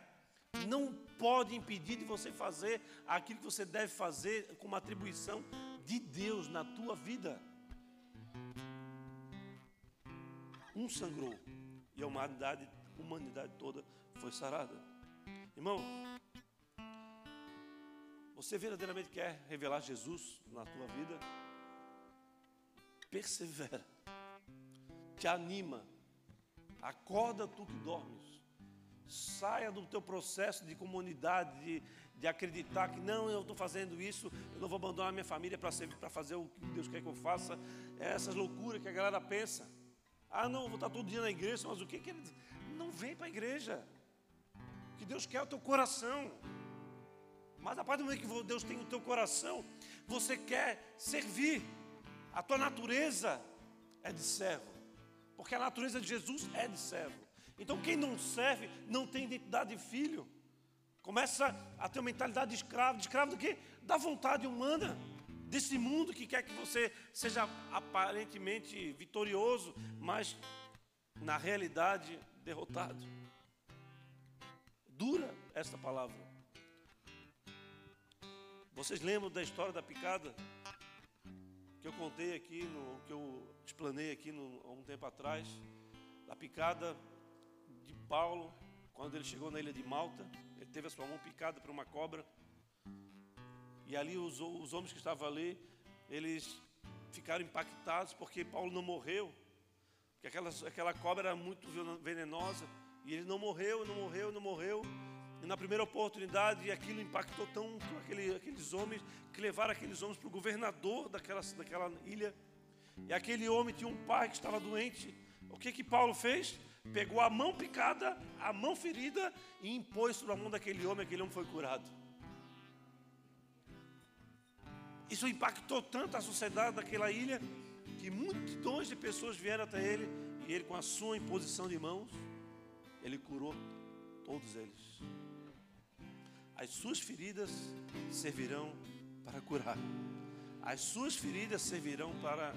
não pode impedir de você fazer aquilo que você deve fazer com uma atribuição de Deus na tua vida. Um sangrou e a humanidade, a humanidade toda foi sarada. Irmão, você verdadeiramente quer revelar Jesus na tua vida? Persevera. Te anima. Acorda tu que dormes. Saia do teu processo de comunidade, de, de acreditar que não, eu estou fazendo isso, eu não vou abandonar minha família para fazer o que Deus quer que eu faça. É essas loucuras que a galera pensa. Ah, não, vou estar todo dia na igreja, mas o que que ele Não vem para a igreja. O que Deus quer é o teu coração. Mas a partir do momento que Deus tem o teu coração, você quer servir. A tua natureza é de servo. Porque a natureza de Jesus é de servo. Então quem não serve não tem identidade de filho. Começa a ter uma mentalidade de escravo. De escravo do quê? Da vontade humana. Desse mundo que quer que você seja aparentemente vitorioso, mas na realidade derrotado. Dura esta palavra. Vocês lembram da história da picada? Que eu contei aqui, no, que eu explanei aqui no, há um tempo atrás. Da picada de Paulo, quando ele chegou na ilha de Malta. Ele teve a sua mão picada por uma cobra. E ali os, os homens que estavam ali, eles ficaram impactados porque Paulo não morreu. Porque aquela, aquela cobra era muito venenosa. E ele não morreu, não morreu, não morreu. E na primeira oportunidade, aquilo impactou tanto aquele, aqueles homens que levaram aqueles homens para o governador daquela, daquela ilha. E aquele homem tinha um pai que estava doente. O que que Paulo fez? Pegou a mão picada, a mão ferida e impôs sobre a mão daquele homem. Aquele homem foi curado. Isso impactou tanto a sociedade daquela ilha que multidões de pessoas vieram até ele e ele, com a sua imposição de mãos, ele curou todos eles. As suas feridas servirão para curar. As suas feridas servirão para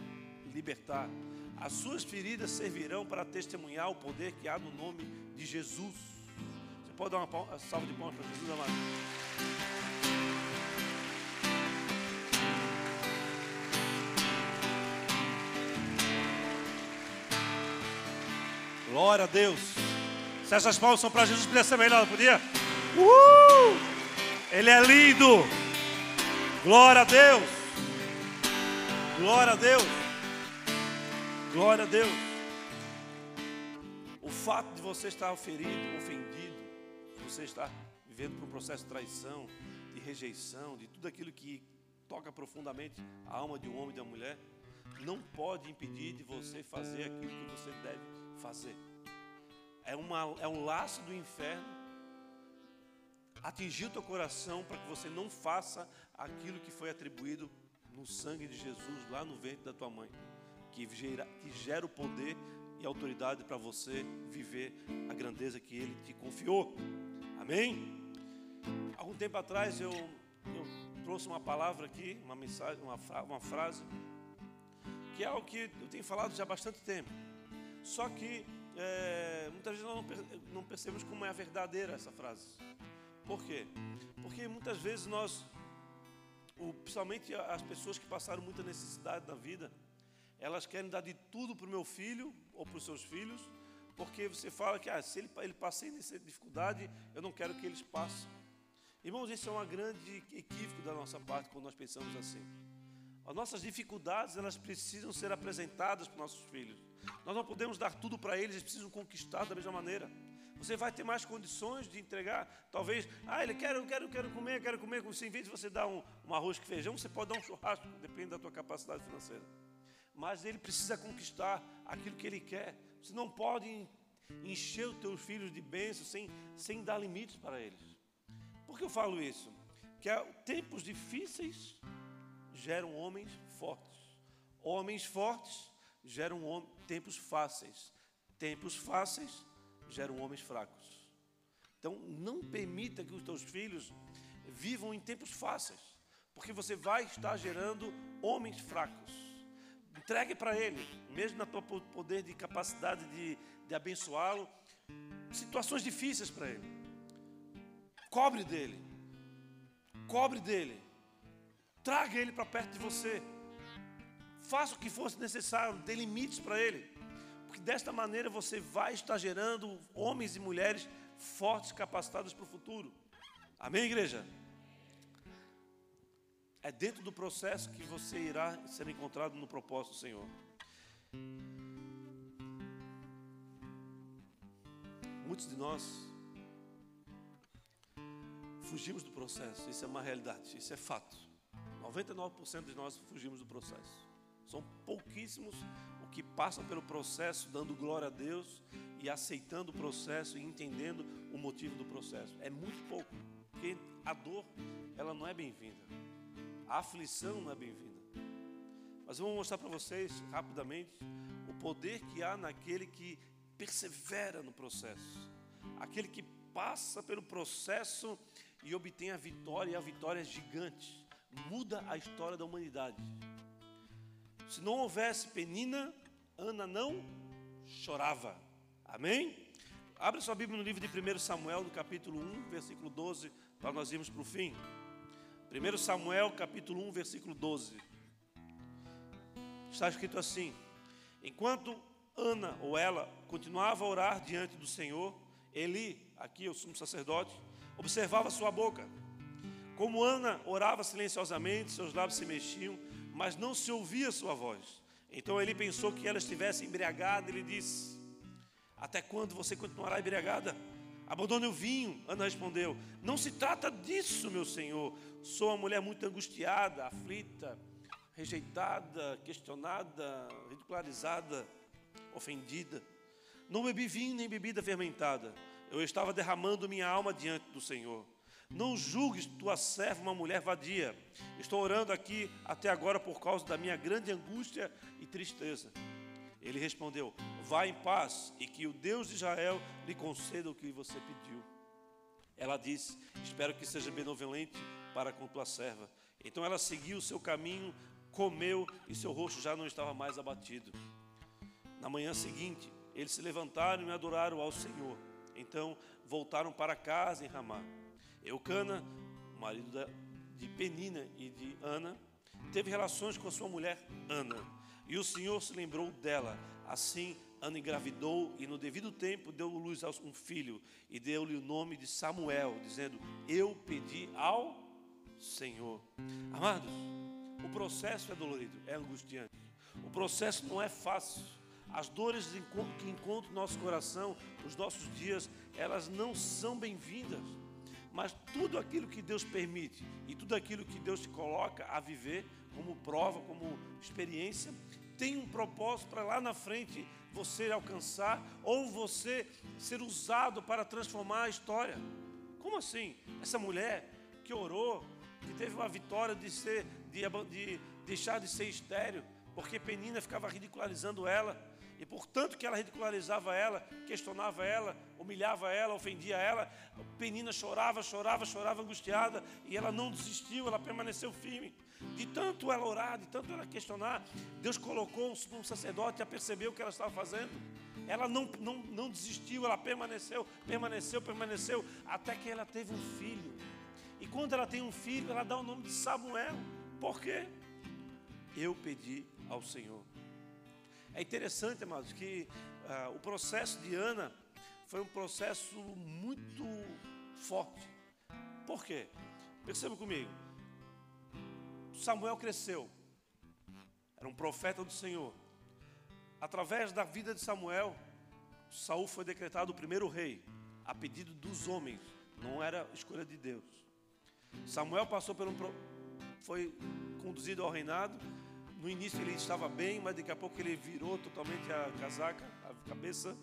libertar. As suas feridas servirão para testemunhar o poder que há no nome de Jesus. Você pode dar uma salva de palmas para Jesus, amado? Glória a Deus. Se essas palmas são para Jesus, podia ser melhor, não podia? Uh! Ele é lindo. Glória a Deus. Glória a Deus. Glória a Deus. O fato de você estar ferido, ofendido, você estar vivendo por um processo de traição, de rejeição, de tudo aquilo que toca profundamente a alma de um homem e de uma mulher, não pode impedir de você fazer aquilo que você deve fazer. É, uma, é um laço do inferno atingir o teu coração para que você não faça aquilo que foi atribuído no sangue de Jesus lá no ventre da tua mãe, que gera, que gera o poder e autoridade para você viver a grandeza que Ele te confiou. Amém? Algum tempo atrás eu, eu trouxe uma palavra aqui, uma mensagem, uma, uma frase, que é algo que eu tenho falado já há bastante tempo. Só que é, muitas vezes nós não percebemos como é verdadeira essa frase. Por quê? Porque muitas vezes nós o, principalmente as pessoas que passaram muita necessidade na vida, elas querem dar de tudo para o meu filho ou para os seus filhos, porque você fala que ah, se ele, ele passei nessa dificuldade, eu não quero que eles passem. Irmãos, isso é uma grande equívoco da nossa parte quando nós pensamos assim. As nossas dificuldades, elas precisam ser apresentadas para os nossos filhos. Nós não podemos dar tudo para eles, eles precisam conquistar da mesma maneira. Você vai ter mais condições de entregar, talvez, ah, ele quer, eu quero, quero comer, quero comer. Em vez de você dar um, um arroz com feijão, você pode dar um churrasco, depende da tua capacidade financeira. Mas ele precisa conquistar aquilo que ele quer. Você não pode encher os teus filhos de bênçãos sem, sem dar limites para eles. Por que eu falo isso? Que tempos difíceis geram homens fortes. Homens fortes geram tempos fáceis. Tempos fáceis geram homens fracos. Então, não permita que os teus filhos vivam em tempos fáceis, porque você vai estar gerando homens fracos. Entregue para ele, mesmo na tua poder de capacidade de, de abençoá-lo, situações difíceis para ele. Cobre dele. Cobre dele. Traga ele para perto de você. Faça o que fosse necessário, dê limites para ele. Porque desta maneira você vai estar gerando homens e mulheres fortes, capacitados para o futuro. Amém, igreja? É dentro do processo que você irá ser encontrado no propósito do Senhor. Muitos de nós fugimos do processo, isso é uma realidade, isso é fato. 99% de nós fugimos do processo. São pouquíssimos o que passam pelo processo, dando glória a Deus e aceitando o processo e entendendo o motivo do processo. É muito pouco, porque a dor, ela não é bem-vinda. A aflição não é bem-vinda. Mas eu vou mostrar para vocês rapidamente o poder que há naquele que persevera no processo. Aquele que passa pelo processo e obtém a vitória, e a vitória é gigante. Muda a história da humanidade. Se não houvesse Penina, Ana não chorava. Amém? Abre sua Bíblia no livro de 1 Samuel, no capítulo 1, versículo 12, para nós irmos para o fim. 1 Samuel, capítulo 1, versículo 12. Está escrito assim: Enquanto Ana ou ela continuava a orar diante do Senhor, Eli, aqui o sumo sacerdote, observava sua boca. Como Ana orava silenciosamente, seus lábios se mexiam, mas não se ouvia sua voz. Então ele pensou que ela estivesse embriagada e lhe disse: Até quando você continuará embriagada? Abandone o vinho. Ana respondeu: Não se trata disso, meu senhor. Sou uma mulher muito angustiada, aflita, rejeitada, questionada, ridicularizada, ofendida. Não bebi vinho nem bebida fermentada eu estava derramando minha alma diante do Senhor. Não julgues tua serva uma mulher vadia. Estou orando aqui até agora por causa da minha grande angústia e tristeza. Ele respondeu: Vá em paz e que o Deus de Israel lhe conceda o que você pediu. Ela disse: Espero que seja benevolente para com tua serva. Então ela seguiu o seu caminho, comeu e seu rosto já não estava mais abatido. Na manhã seguinte, eles se levantaram e adoraram ao Senhor. Então voltaram para casa em Ramá. Eucana, marido de Penina e de Ana, teve relações com sua mulher Ana. E o Senhor se lembrou dela. Assim, Ana engravidou e no devido tempo deu luz a um filho e deu-lhe o nome de Samuel, dizendo: Eu pedi ao Senhor. Amados, o processo é dolorido, é angustiante. O processo não é fácil. As dores que encontram no nosso coração, os nossos dias, elas não são bem-vindas. Mas tudo aquilo que Deus permite e tudo aquilo que Deus te coloca a viver como prova, como experiência, tem um propósito para lá na frente você alcançar ou você ser usado para transformar a história. Como assim? Essa mulher que orou, que teve uma vitória de ser, de, de deixar de ser estéreo, porque Penina ficava ridicularizando ela e portanto que ela ridicularizava ela, questionava ela, humilhava ela, ofendia ela, Penina chorava, chorava, chorava angustiada, e ela não desistiu, ela permaneceu firme. De tanto ela orar, de tanto ela questionar, Deus colocou um sacerdote a perceber o que ela estava fazendo. Ela não, não, não desistiu, ela permaneceu, permaneceu, permaneceu, até que ela teve um filho. E quando ela tem um filho, ela dá o nome de Samuel. Por quê? Eu pedi ao Senhor. É interessante, amados, que ah, o processo de Ana foi um processo muito forte. Por quê? Perceba comigo. Samuel cresceu. Era um profeta do Senhor. Através da vida de Samuel, Saul foi decretado o primeiro rei, a pedido dos homens, não era escolha de Deus. Samuel passou por um foi conduzido ao reinado. No início ele estava bem, mas daqui a pouco ele virou totalmente a casaca, a cabeça.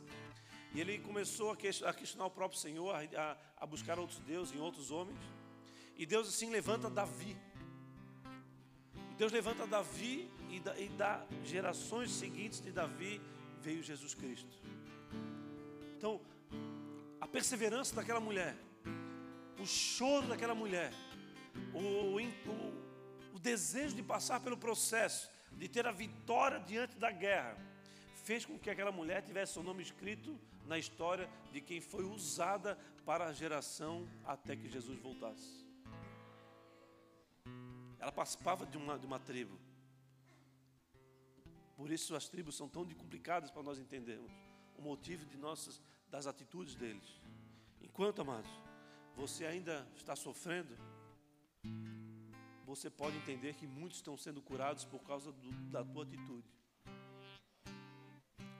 E ele começou a questionar o próprio Senhor, a, buscar outros deuses em outros homens. E Deus assim levanta Davi. Deus levanta Davi e da, e da gerações seguintes de Davi veio Jesus Cristo. Então, a perseverança daquela mulher, o choro daquela mulher, o, o, o desejo de passar pelo processo, de ter a vitória diante da guerra, fez com que aquela mulher tivesse seu nome escrito na história de quem foi usada para a geração até que Jesus voltasse. Ela participava de uma, de uma tribo. Por isso as tribos são tão complicadas para nós entendermos o motivo de nossas, das atitudes deles. Enquanto, amados, você ainda está sofrendo, você pode entender que muitos estão sendo curados por causa do, da tua atitude.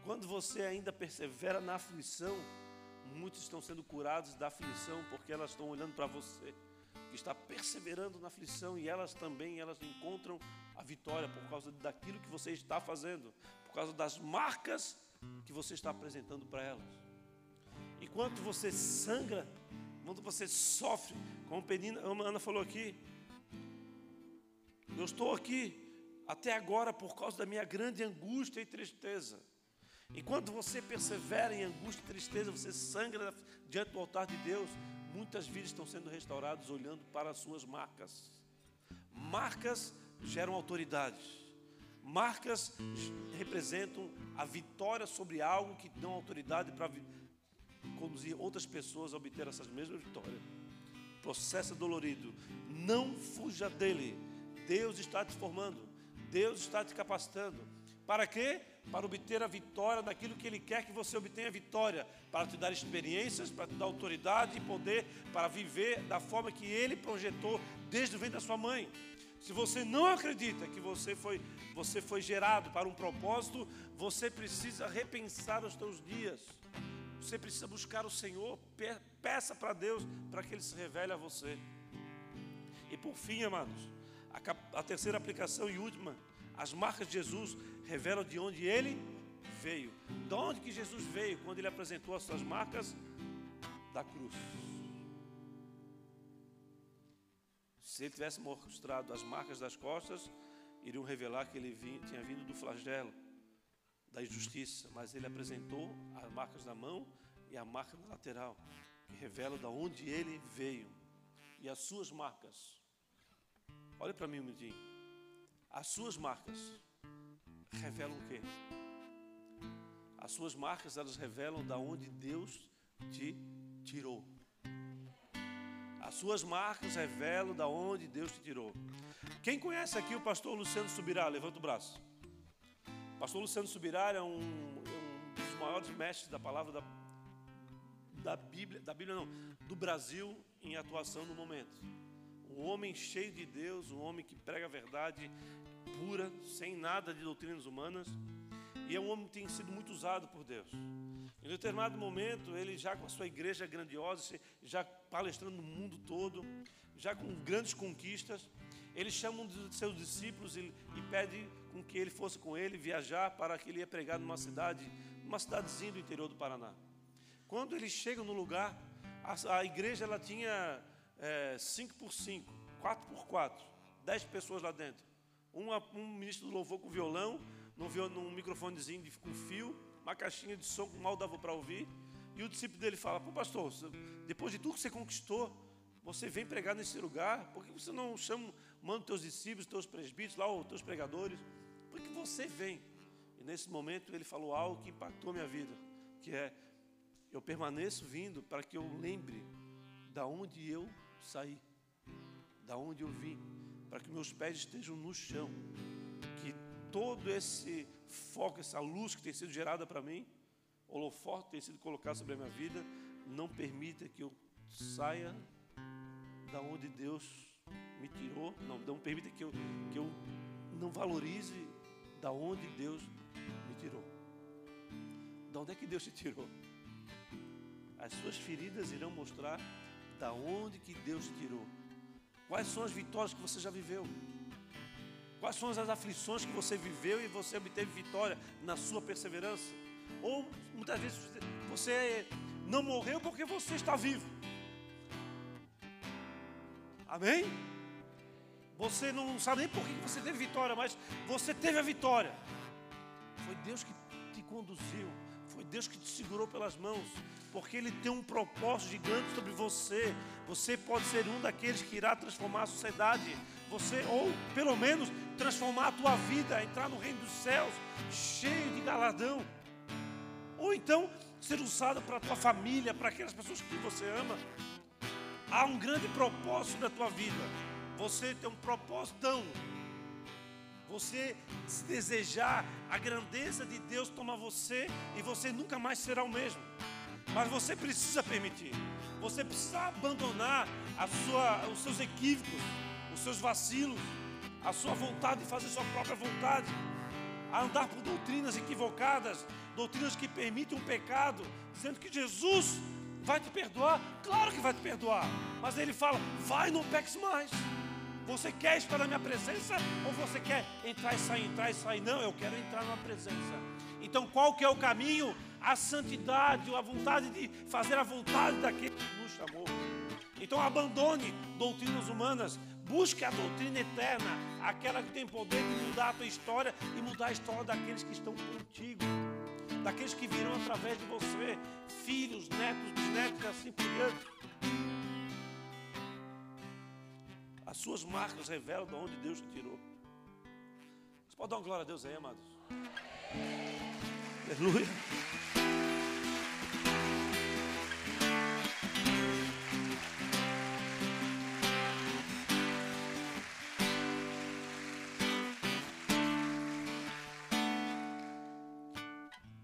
Quando você ainda persevera na aflição, muitos estão sendo curados da aflição porque elas estão olhando para você que está perseverando na aflição e elas também elas encontram a vitória por causa daquilo que você está fazendo, por causa das marcas que você está apresentando para elas. Enquanto você sangra, quando você sofre, como a Ana falou aqui, eu estou aqui até agora por causa da minha grande angústia e tristeza. Enquanto você persevera em angústia e tristeza, você sangra diante do altar de Deus, muitas vidas estão sendo restauradas olhando para as suas marcas. Marcas geram autoridade. Marcas representam a vitória sobre algo que dão autoridade para conduzir outras pessoas a obter essas mesmas vitórias. Processo dolorido. Não fuja dele. Deus está te formando. Deus está te capacitando. Para quê? Para obter a vitória naquilo que Ele quer que você obtenha vitória, para te dar experiências, para te dar autoridade e poder para viver da forma que Ele projetou desde o ventre da sua mãe. Se você não acredita que você foi, você foi gerado para um propósito, você precisa repensar os seus dias. Você precisa buscar o Senhor, peça para Deus para que Ele se revele a você. E por fim, amados, a, a terceira aplicação e última, as marcas de Jesus revelam de onde ele veio. De onde que Jesus veio quando ele apresentou as suas marcas? Da cruz. Se ele tivesse mostrado as marcas das costas, iriam revelar que ele vinha, tinha vindo do flagelo, da injustiça. Mas ele apresentou as marcas da mão e a marca da lateral, que revelam de onde ele veio. E as suas marcas. Olha para mim um minutinho. As suas marcas revelam o quê? As suas marcas, elas revelam da onde Deus te tirou. As suas marcas revelam da onde Deus te tirou. Quem conhece aqui o pastor Luciano Subirá? Levanta o braço. O pastor Luciano Subirá é um, é um dos maiores mestres da palavra da, da Bíblia, da Bíblia não, do Brasil em atuação no momento. Um homem cheio de Deus, um homem que prega a verdade pura, sem nada de doutrinas humanas. E é um homem que tem sido muito usado por Deus. Em determinado momento, ele já com a sua igreja grandiosa, já palestrando no mundo todo, já com grandes conquistas, ele chama um de seus discípulos e, e pede com que ele fosse com ele viajar para que ele ia pregar numa cidade, numa cidadezinha do interior do Paraná. Quando eles chegam no lugar, a, a igreja ela tinha 5 é, por 5, 4 por 4, 10 pessoas lá dentro. Uma, um ministro do louvor com violão, num, num microfonezinho de, com fio, uma caixinha de som que mal dava para ouvir. E o discípulo dele fala: Pô, pastor, depois de tudo que você conquistou, você vem pregar nesse lugar, por que você não chama, manda teus discípulos, os teus presbíteros, lá, os teus pregadores? Porque você vem. E nesse momento ele falou algo que impactou minha vida, que é: eu permaneço vindo para que eu lembre da onde eu saí. da onde eu vim, para que meus pés estejam no chão, que todo esse foco, essa luz que tem sido gerada para mim, holofote que tem sido colocado sobre a minha vida, não permita que eu saia da onde Deus me tirou, não, não permita que eu, que eu não valorize da onde Deus me tirou. Da onde é que Deus te tirou? As suas feridas irão mostrar da onde que Deus te tirou. Quais são as vitórias que você já viveu? Quais são as aflições que você viveu e você obteve vitória na sua perseverança? Ou muitas vezes você não morreu porque você está vivo. Amém? Você não sabe nem por que você teve vitória, mas você teve a vitória. Foi Deus que te conduziu, foi Deus que te segurou pelas mãos, porque Ele tem um propósito gigante sobre você. Você pode ser um daqueles que irá transformar a sociedade, você, ou pelo menos transformar a tua vida, entrar no reino dos céus, cheio de galardão. Ou então ser usado para a tua família, para aquelas pessoas que você ama. Há um grande propósito na tua vida. Você tem um propósito. Você se desejar a grandeza de Deus toma você e você nunca mais será o mesmo. Mas você precisa permitir. Você precisa abandonar a sua, os seus equívocos, os seus vacilos, a sua vontade de fazer sua própria vontade, a andar por doutrinas equivocadas, doutrinas que permitem um pecado, dizendo que Jesus vai te perdoar. Claro que vai te perdoar, mas ele fala: vai, não peques mais. Você quer estar na minha presença ou você quer entrar e sair, entrar e sair? Não, eu quero entrar na presença. Então, qual que é o caminho? A santidade, a vontade de fazer a vontade daquele que nos chamou. Então, abandone doutrinas humanas, busque a doutrina eterna, aquela que tem poder de mudar a tua história e mudar a história daqueles que estão contigo, daqueles que virão através de você, filhos, netos, bisnetos e assim por diante. As suas marcas revelam de onde Deus te tirou. Você pode dar uma glória a Deus aí, amados? Aleluia.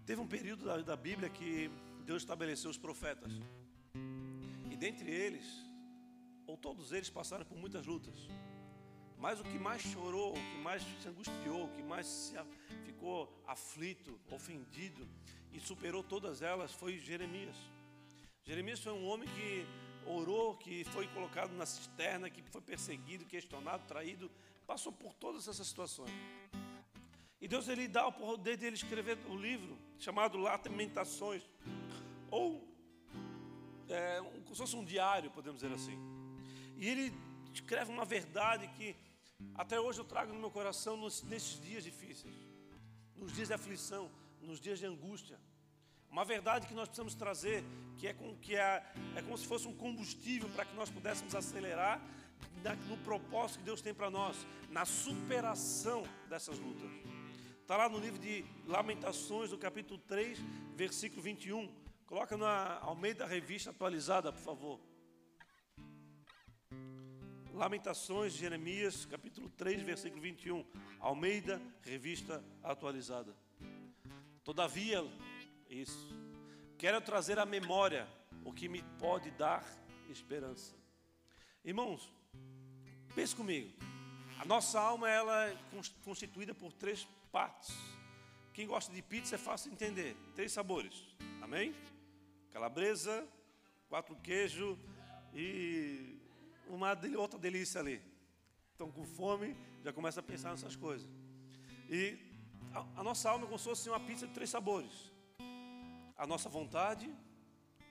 Teve um período da, da Bíblia que Deus estabeleceu os profetas. E dentre eles, todos eles passaram por muitas lutas. Mas o que mais chorou, o que mais se angustiou, o que mais se ficou aflito, ofendido e superou todas elas foi Jeremias. Jeremias foi um homem que orou, que foi colocado na cisterna, que foi perseguido, questionado, traído, passou por todas essas situações. E Deus ele dá o poder dele escrever o um livro chamado Lamentações, ou é, como se fosse um diário, podemos dizer assim. E ele escreve uma verdade que até hoje eu trago no meu coração nesses dias difíceis, nos dias de aflição, nos dias de angústia. Uma verdade que nós precisamos trazer, que é, com, que é, é como se fosse um combustível para que nós pudéssemos acelerar no propósito que Deus tem para nós, na superação dessas lutas. Está lá no livro de Lamentações, no capítulo 3, versículo 21. Coloca na Almeida Revista atualizada, por favor. Lamentações de Jeremias, capítulo 3, versículo 21. Almeida, revista atualizada. Todavia, isso, quero trazer à memória o que me pode dar esperança. Irmãos, pense comigo. A nossa alma ela é constituída por três partes. Quem gosta de pizza é fácil de entender. Três sabores. Amém? Calabresa, quatro queijo e uma outra delícia ali. Estão com fome, já começa a pensar nessas coisas. E a, a nossa alma é como se fosse uma pizza de três sabores: a nossa vontade,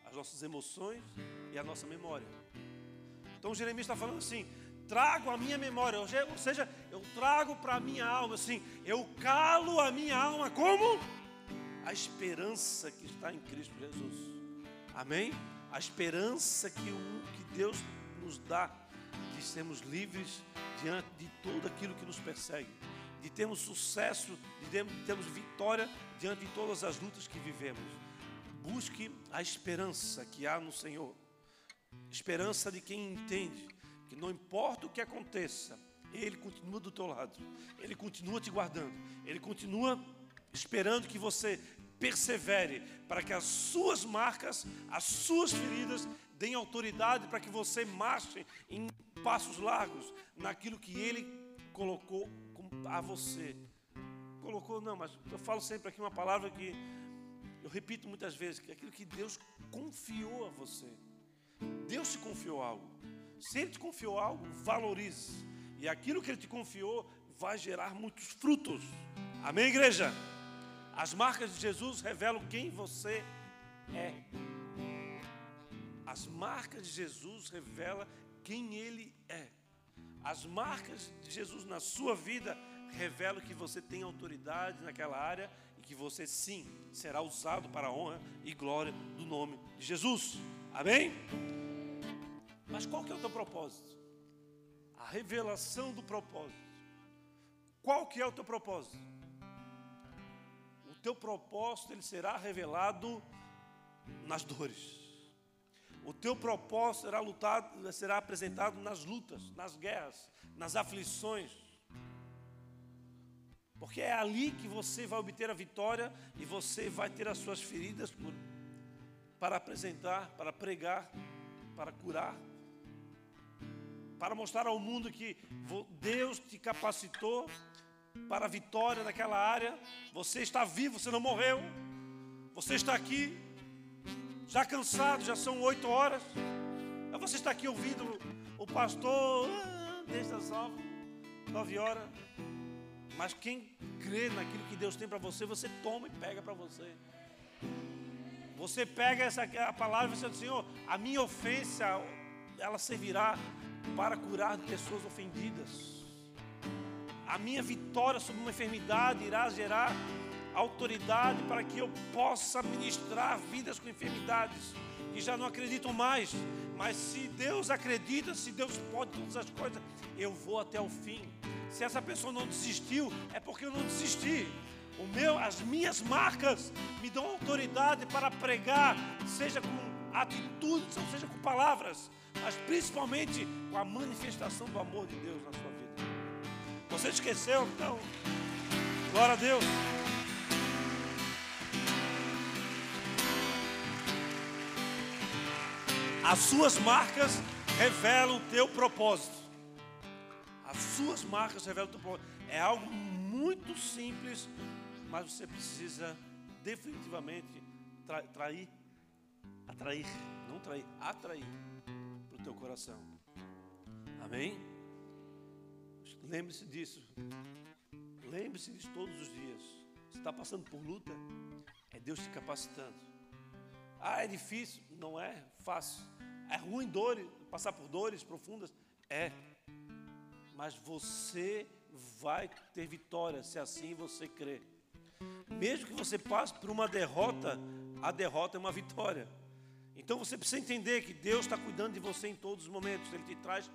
as nossas emoções e a nossa memória. Então Jeremias está falando assim: trago a minha memória, ou seja, eu trago para a minha alma, assim, eu calo a minha alma como a esperança que está em Cristo Jesus. Amém? A esperança que, o, que Deus nos dá de sermos livres diante de tudo aquilo que nos persegue, de termos sucesso, de termos vitória diante de todas as lutas que vivemos. Busque a esperança que há no Senhor, esperança de quem entende que não importa o que aconteça, Ele continua do teu lado, Ele continua te guardando, Ele continua esperando que você persevere para que as suas marcas, as suas feridas, deem autoridade para que você marche em passos largos naquilo que Ele colocou a você. Colocou, não, mas eu falo sempre aqui uma palavra que eu repito muitas vezes, que é aquilo que Deus confiou a você. Deus te confiou algo. Se Ele te confiou algo, valorize. E aquilo que Ele te confiou vai gerar muitos frutos. Amém, igreja? As marcas de Jesus revelam quem você é. As marcas de Jesus revelam quem Ele é. As marcas de Jesus na sua vida revelam que você tem autoridade naquela área e que você sim será usado para a honra e glória do nome de Jesus. Amém? Mas qual que é o teu propósito? A revelação do propósito. Qual que é o teu propósito? O teu propósito ele será revelado nas dores. O teu propósito será lutado, será apresentado nas lutas, nas guerras, nas aflições. Porque é ali que você vai obter a vitória e você vai ter as suas feridas por, para apresentar, para pregar, para curar, para mostrar ao mundo que Deus te capacitou para a vitória naquela área. Você está vivo, você não morreu. Você está aqui já cansado, já são oito horas. Você está aqui ouvindo o pastor, ah, deixa salvo, nove horas. Mas quem crê naquilo que Deus tem para você, você toma e pega para você. Você pega essa a palavra e diz, Senhor, a minha ofensa, ela servirá para curar pessoas ofendidas. A minha vitória sobre uma enfermidade irá gerar autoridade para que eu possa ministrar vidas com enfermidades que já não acreditam mais. Mas se Deus acredita, se Deus pode todas as coisas, eu vou até o fim. Se essa pessoa não desistiu, é porque eu não desisti. O meu, as minhas marcas me dão autoridade para pregar, seja com atitudes, ou seja com palavras, mas principalmente com a manifestação do amor de Deus na sua vida. Você esqueceu? Então, glória a Deus. As suas marcas revelam o teu propósito. As suas marcas revelam o teu propósito. É algo muito simples, mas você precisa definitivamente tra trair, atrair, não trair, atrair para o teu coração. Amém? Lembre-se disso. Lembre-se disso todos os dias. Você está passando por luta, é Deus te capacitando. Ah, é difícil? Não é fácil. É ruim dores, passar por dores profundas? É. Mas você vai ter vitória se assim você crer. Mesmo que você passe por uma derrota, a derrota é uma vitória. Então você precisa entender que Deus está cuidando de você em todos os momentos. Ele te traz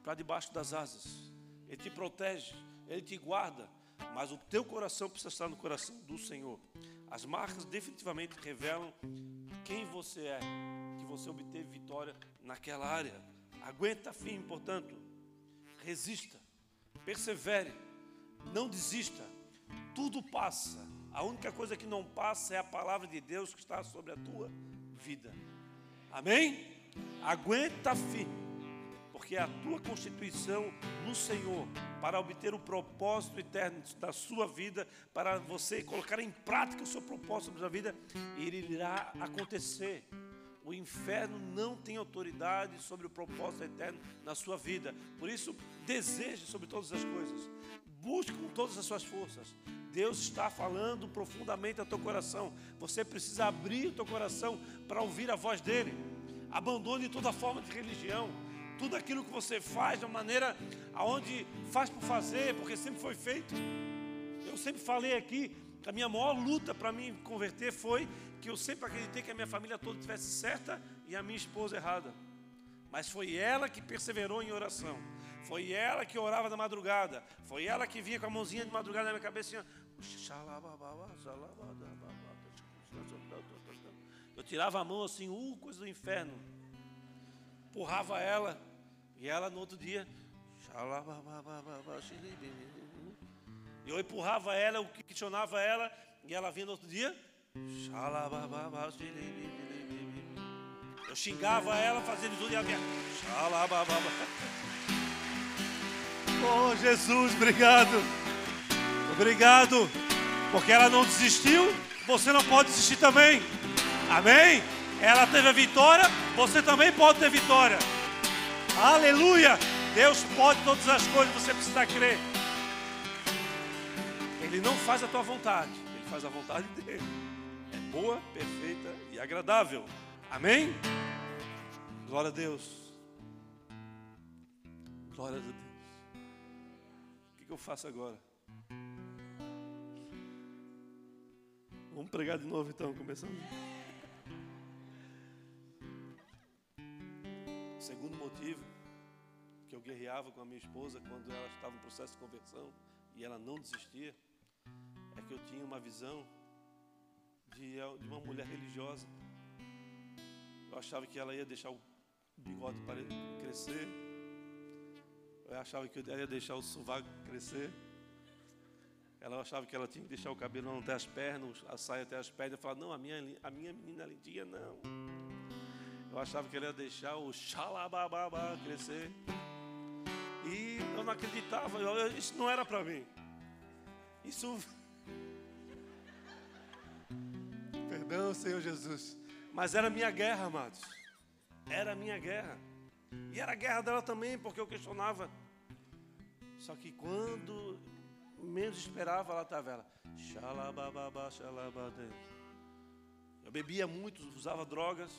para debaixo das asas. Ele te protege, Ele te guarda. Mas o teu coração precisa estar no coração do Senhor. As marcas definitivamente revelam quem você é, que você obteve vitória naquela área. Aguenta firme, portanto, resista, persevere, não desista. Tudo passa. A única coisa que não passa é a palavra de Deus que está sobre a tua vida. Amém? Aguenta firme porque é a tua constituição no Senhor para obter o propósito eterno da sua vida, para você colocar em prática o seu propósito da vida, ele irá acontecer. O inferno não tem autoridade sobre o propósito eterno na sua vida. Por isso, deseje sobre todas as coisas. Busque com todas as suas forças. Deus está falando profundamente ao teu coração. Você precisa abrir o teu coração para ouvir a voz dele. Abandone toda forma de religião tudo aquilo que você faz de uma maneira aonde faz por fazer, porque sempre foi feito. Eu sempre falei aqui que a minha maior luta para me converter foi que eu sempre acreditei que a minha família toda estivesse certa e a minha esposa errada. Mas foi ela que perseverou em oração. Foi ela que orava da madrugada. Foi ela que vinha com a mãozinha de madrugada na minha cabeça. Eu tirava a mão assim, uh, coisa do inferno. Empurrava ela E ela no outro dia, eu empurrava ela, eu questionava ela, e ela vinha no outro dia, eu xingava ela, fazendo tudo e ela vinha, Oh Jesus, obrigado. Obrigado. Porque ela não desistiu, você não pode desistir também. Amém? Ela teve a vitória, você também pode ter vitória. Aleluia! Deus pode todas as coisas, você precisa crer. Ele não faz a tua vontade, ele faz a vontade dele. É boa, perfeita e agradável. Amém? Glória a Deus. Glória a Deus. O que, eu faço agora? Vamos pregar de novo então, começando. Segundo motivo que eu guerreava com a minha esposa quando ela estava em processo de conversão e ela não desistia, é que eu tinha uma visão de, de uma mulher religiosa. Eu achava que ela ia deixar o bigode para crescer. Eu achava que ela ia deixar o sovaco crescer. Ela achava que ela tinha que deixar o cabelo até as pernas, a saia até as pernas. Eu falava, não, a minha, a minha menina lindinha não. Eu achava que ela ia deixar o xalabababa crescer. E eu não acreditava, isso não era para mim. Isso. Perdão, Senhor Jesus. Mas era minha guerra, amados. Era minha guerra. E era a guerra dela também, porque eu questionava. Só que quando menos esperava, lá estava ela. Eu bebia muito, usava drogas.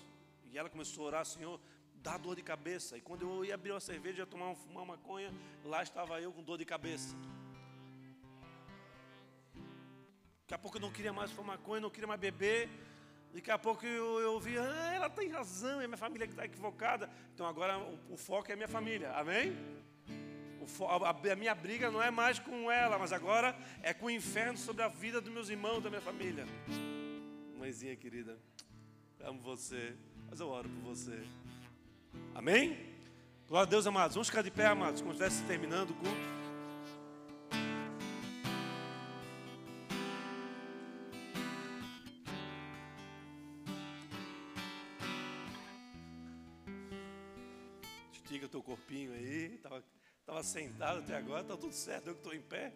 E ela começou a orar, Senhor, dá dor de cabeça. E quando eu ia abrir uma cerveja, ia tomar uma maconha, lá estava eu com dor de cabeça. Daqui a pouco eu não queria mais fumar maconha, não queria mais beber. Daqui a pouco eu, eu vi, ah, ela tem razão, é minha família que está equivocada. Então agora o, o, foco é minha família, amém? O, a, a, minha briga não é mais com ela, mas agora é com o inferno sobre a vida dos meus irmãos, da minha família. Mãezinha querida, amo você, mas eu oro por você. Amém? Glória a Deus, amados. Vamos ficar de pé, amados, como estivesse terminando o culto. Estica teu corpinho aí. Estava tava sentado até agora, está tudo certo. Eu que estou em pé.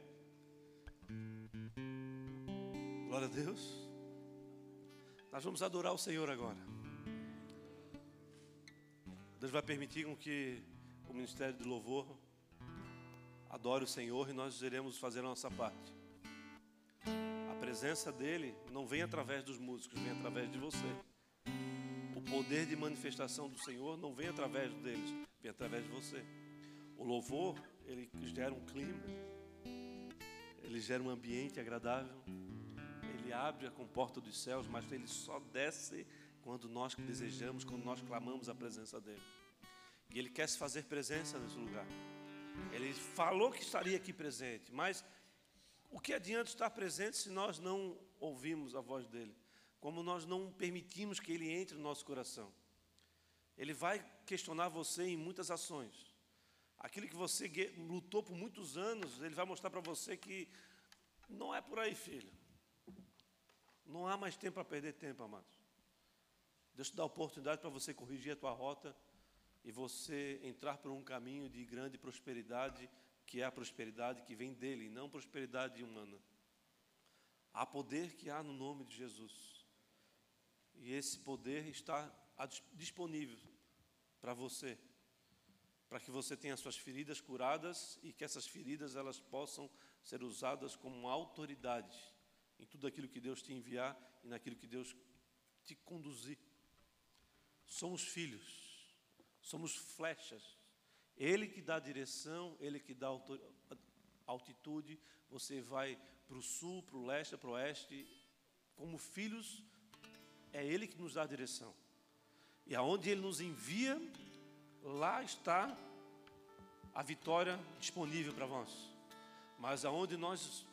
Glória a Deus. Nós vamos adorar o Senhor agora. Deus vai permitir com que o ministério de louvor adore o Senhor e nós iremos fazer a nossa parte. A presença dele não vem através dos músicos, vem através de você. O poder de manifestação do Senhor não vem através deles, vem através de você. O louvor, ele gera um clima, ele gera um ambiente agradável, ele abre a comporta dos céus, mas ele só desce quando nós desejamos, quando nós clamamos a presença dele. E Ele quer se fazer presença nesse lugar. Ele falou que estaria aqui presente, mas o que adianta estar presente se nós não ouvimos a voz dele? Como nós não permitimos que ele entre no nosso coração? Ele vai questionar você em muitas ações. Aquilo que você lutou por muitos anos, ele vai mostrar para você que não é por aí, filho. Não há mais tempo para perder tempo, amados. Deus te dá a oportunidade para você corrigir a tua rota e você entrar por um caminho de grande prosperidade, que é a prosperidade que vem dele, não prosperidade humana. Há poder que há no nome de Jesus. E esse poder está disponível para você, para que você tenha suas feridas curadas e que essas feridas elas possam ser usadas como autoridade em tudo aquilo que Deus te enviar e naquilo que Deus te conduzir. Somos filhos somos flechas. Ele que dá direção, ele que dá altitude. Você vai para o sul, para o leste, para o oeste. Como filhos, é Ele que nos dá direção. E aonde Ele nos envia, lá está a vitória disponível para nós. Mas aonde nós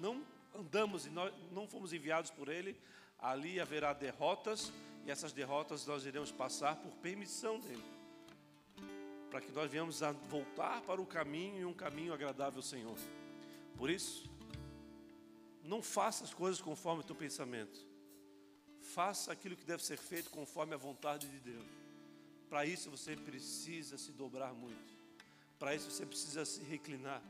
não andamos e nós não fomos enviados por Ele, ali haverá derrotas e essas derrotas nós iremos passar por permissão dele. para que nós venhamos a voltar para o caminho e um caminho agradável ao Senhor. Por isso, não faça as coisas conforme o teu pensamento. Faça aquilo que deve ser feito conforme a vontade de Deus. Para isso você precisa se dobrar muito. Para isso você precisa se reclinar.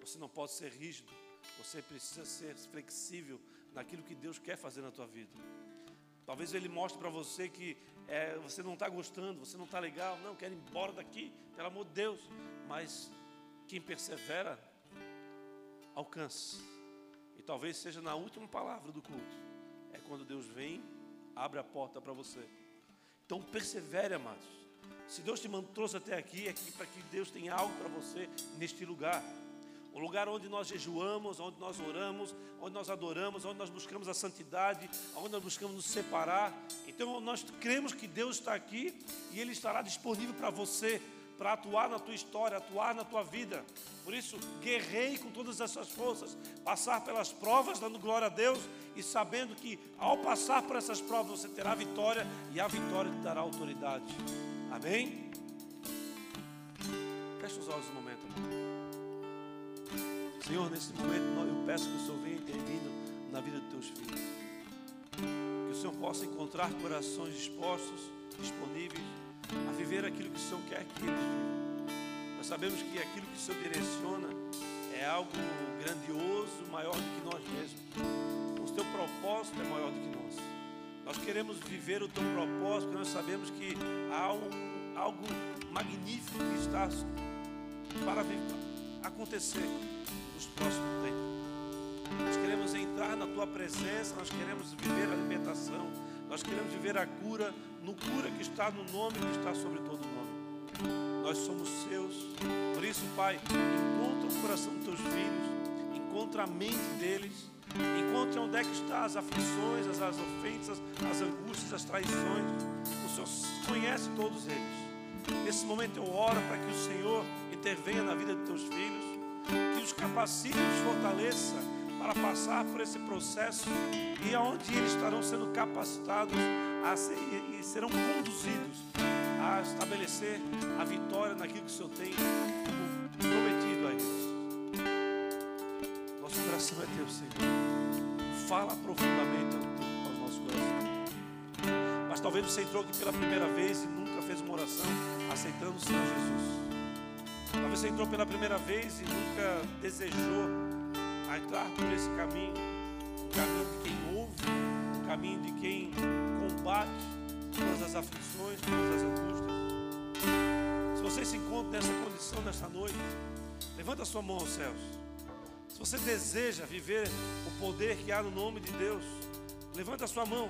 Você não pode ser rígido. Você precisa ser flexível naquilo que Deus quer fazer na tua vida. Talvez Ele mostre para você que é, você não está gostando, você não está legal, não, quer ir embora daqui, pelo amor de Deus. Mas quem persevera, alcança. E talvez seja na última palavra do culto. É quando Deus vem, abre a porta para você. Então persevere, amados. Se Deus te trouxe até aqui, é para que Deus tenha algo para você neste lugar. Um lugar onde nós jejuamos, onde nós oramos, onde nós adoramos, onde nós buscamos a santidade, onde nós buscamos nos separar. Então nós cremos que Deus está aqui e Ele estará disponível para você, para atuar na tua história, atuar na tua vida. Por isso, guerrei com todas essas forças, passar pelas provas, dando glória a Deus e sabendo que ao passar por essas provas você terá vitória e a vitória te dará autoridade. Amém? Feche os olhos um momento. Senhor, nesse momento eu peço que o Senhor venha intervindo na vida dos teus filhos. Que o Senhor possa encontrar corações dispostos, disponíveis a viver aquilo que o Senhor quer que eles vivam. Nós sabemos que aquilo que o Senhor direciona é algo grandioso, maior do que nós mesmos. O teu propósito é maior do que nós. Nós queremos viver o teu propósito, nós sabemos que há um, algo magnífico que está para acontecer nos próximos tempos. Nós queremos entrar na tua presença, nós queremos viver a libertação, nós queremos viver a cura, no cura que está no nome que está sobre todo nome. Nós somos seus. Por isso, Pai, encontra o coração dos teus filhos, encontra a mente deles, encontre onde é que estão as aflições, as, as ofensas, as angústias, as traições. O Senhor conhece todos eles. Nesse momento eu oro para que o Senhor intervenha na vida dos teus filhos que os capacite, os fortaleça para passar por esse processo e aonde eles estarão sendo capacitados ser, e serão conduzidos a estabelecer a vitória naquilo que o Senhor tem prometido a eles. Nosso coração é teu, Senhor. Fala profundamente aos nossos corações. Mas talvez você entrou aqui pela primeira vez e nunca fez uma oração aceitando o Senhor Jesus. Talvez você entrou pela primeira vez e nunca desejou entrar por esse caminho. Um caminho de quem ouve, um caminho de quem combate todas as aflições, todas as angústias. Se você se encontra nessa condição nessa noite, levanta a sua mão aos céus. Se você deseja viver o poder que há no nome de Deus, levanta a sua mão.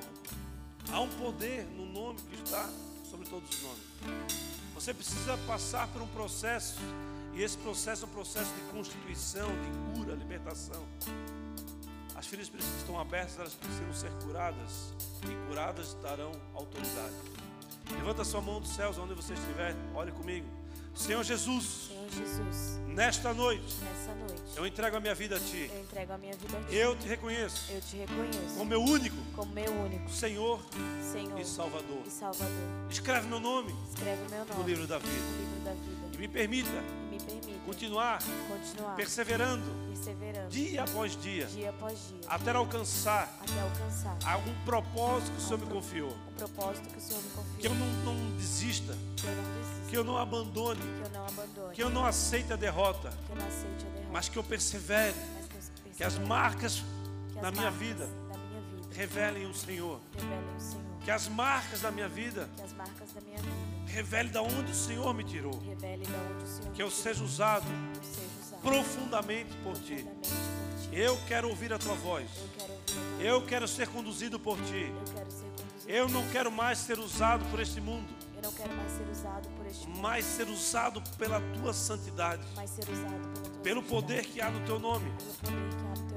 Há um poder no nome que está sobre todos os nomes. Você precisa passar por um processo, e esse processo é um processo de constituição, de cura, libertação. As feridas precisam estão abertas, elas precisam ser curadas, e curadas darão autoridade. Levanta sua mão dos céus, onde você estiver, olhe comigo. Senhor Jesus. Senhor Jesus. Nesta noite. Nessa noite. Eu entrego a minha vida a ti. Eu entrego a minha vida a ti. Eu te reconheço. Eu te reconheço. Como meu único. Como meu único. Senhor. Senhor. E Salvador. E Salvador. Escreve meu nome. Escreve meu nome. No livro da vida. No livro da vida. E me permita. Continuar. Continuar. Perseverando. Perseverando. Dia após dia. Dia após dia. Até alcançar. Até alcançar. Algum propósito que o Senhor me confiou. O propósito que o Senhor me confiou. Que eu não, não desista. Que eu não desista. Que eu não abandone. Que eu não abandone. Que eu não aceite a derrota. Que eu não aceite a derrota. Mas que eu persevere. Mas que, eu persevere. que as marcas que as na minha marcas vida da minha vida revelem o Senhor. revelem o Senhor. Que as marcas da minha vida Que as marcas da minha vida revele da onde o Senhor me tirou. Senhor Que eu seja usado. Eu seja usado profundamente por ti. profundamente por ti. Eu quero ouvir a tua voz. Eu quero ser conduzido por ti. Eu não quero mais ser usado por este mundo, Eu não quero mais ser usado por este mundo, mas ser usado pela tua santidade, mas ser usado pela tua pelo poder que há no teu nome.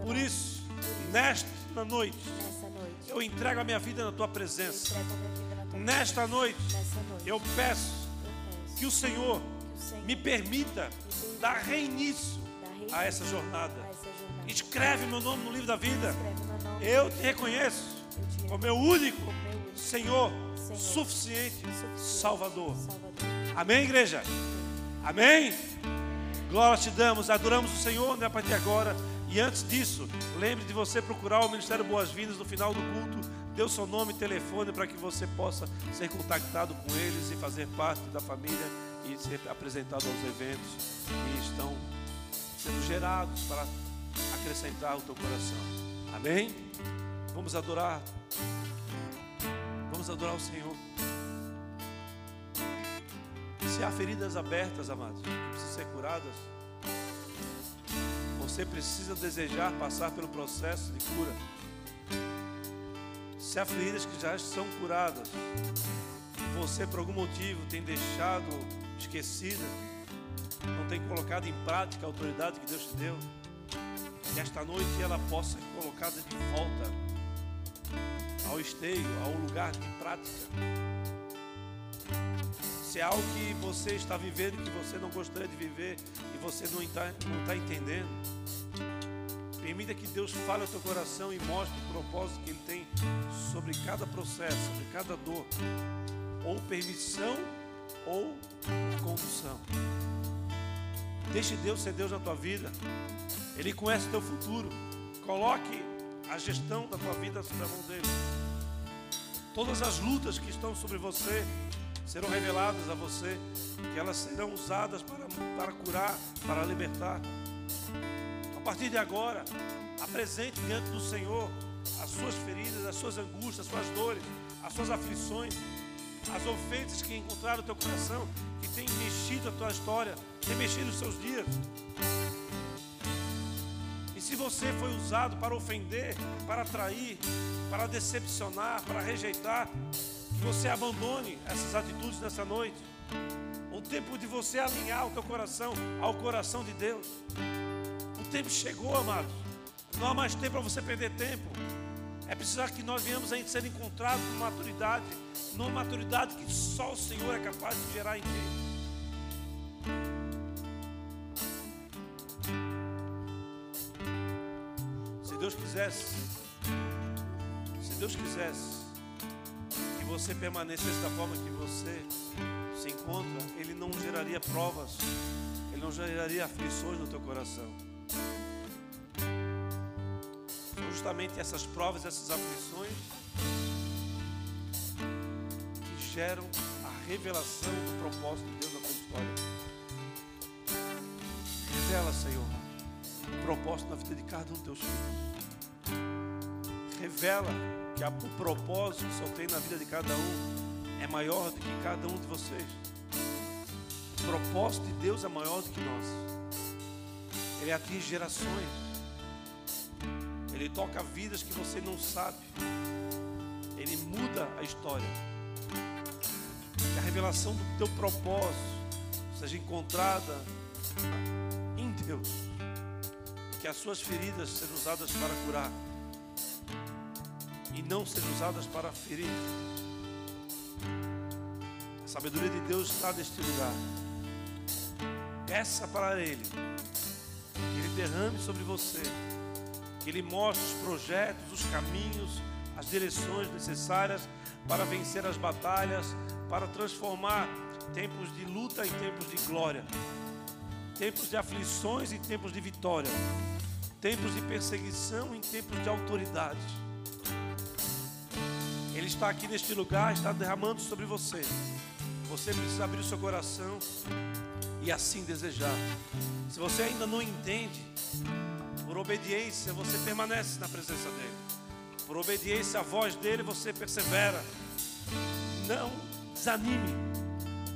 Por isso, nesta noite, eu entrego a minha vida na tua presença. Nesta noite, eu peço que o Senhor me permita dar reinício a essa jornada. Escreve meu nome no livro da vida. Eu te reconheço como meu único Senhor, suficiente. Salvador. Amém, igreja? Amém? Glória te damos, adoramos o Senhor né, a partir de agora. E antes disso, lembre de você procurar o Ministério Boas-Vindas no final do culto. Dê o seu nome e telefone para que você possa ser contactado com eles e fazer parte da família e ser apresentado aos eventos que estão sendo gerados para acrescentar o teu coração. Amém? Vamos adorar. Vamos adorar o Senhor. Se há feridas abertas, amados, que precisam ser curadas, você precisa desejar passar pelo processo de cura. Se há feridas que já são curadas, você por algum motivo tem deixado esquecida, não tem colocado em prática a autoridade que Deus te deu, que esta noite ela possa ser colocada de volta ao esteio, ao lugar de prática. Se é algo que você está vivendo que você não gostaria de viver e você não está, não está entendendo, permita que Deus fale ao teu coração e mostre o propósito que Ele tem sobre cada processo, sobre cada dor, ou permissão ou condução. Deixe Deus ser Deus na tua vida. Ele conhece o teu futuro. Coloque a gestão da tua vida sobre a mão dele. Todas as lutas que estão sobre você serão reveladas a você, que elas serão usadas para, para curar, para libertar. A partir de agora, apresente diante do Senhor as suas feridas, as suas angústias, as suas dores, as suas aflições, as ofensas que encontraram no teu coração, que tem mexido a tua história, tem mexido os seus dias. E se você foi usado para ofender, para trair, para decepcionar, para rejeitar, você abandone essas atitudes nessa noite. O tempo de você alinhar o teu coração ao coração de Deus. O tempo chegou, amados. Não há mais tempo para você perder tempo. É preciso que nós venhamos a ser encontrados com maturidade, numa maturidade que só o Senhor é capaz de gerar em ti. Se Deus quisesse, se Deus quisesse você permanecesse da forma que você se encontra, Ele não geraria provas, Ele não geraria aflições no teu coração. São justamente essas provas, essas aflições que geram a revelação do propósito de Deus na tua história. Revela, Senhor, o propósito na vida de cada um dos teus filhos. Revela que o propósito que o Senhor tem na vida de cada um é maior do que cada um de vocês. O propósito de Deus é maior do que nós. Ele atinge gerações. Ele toca vidas que você não sabe. Ele muda a história. Que a revelação do teu propósito seja encontrada em Deus. Que as suas feridas sejam usadas para curar e não sejam usadas para ferir. A sabedoria de Deus está neste lugar. Peça para Ele que Ele derrame sobre você, que Ele mostre os projetos, os caminhos, as direções necessárias para vencer as batalhas, para transformar tempos de luta em tempos de glória, tempos de aflições em tempos de vitória, tempos de perseguição em tempos de autoridade. Ele está aqui neste lugar, está derramando sobre você. Você precisa abrir o seu coração e assim desejar. Se você ainda não entende, por obediência você permanece na presença dele. Por obediência à voz dele você persevera. Não desanime.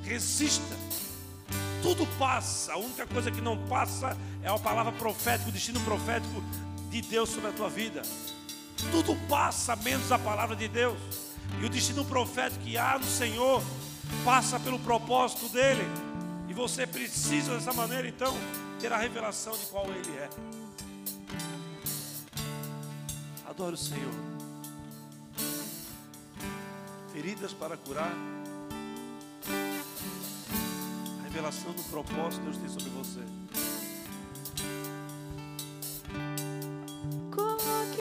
Resista. Tudo passa. A única coisa que não passa é a palavra profética, o destino profético de Deus sobre a tua vida. Tudo passa menos a palavra de Deus. E o destino profético que há no Senhor passa pelo propósito dele. E você precisa dessa maneira então ter a revelação de qual ele é. Adore o Senhor. Feridas para curar. A revelação do propósito que Deus tem sobre você.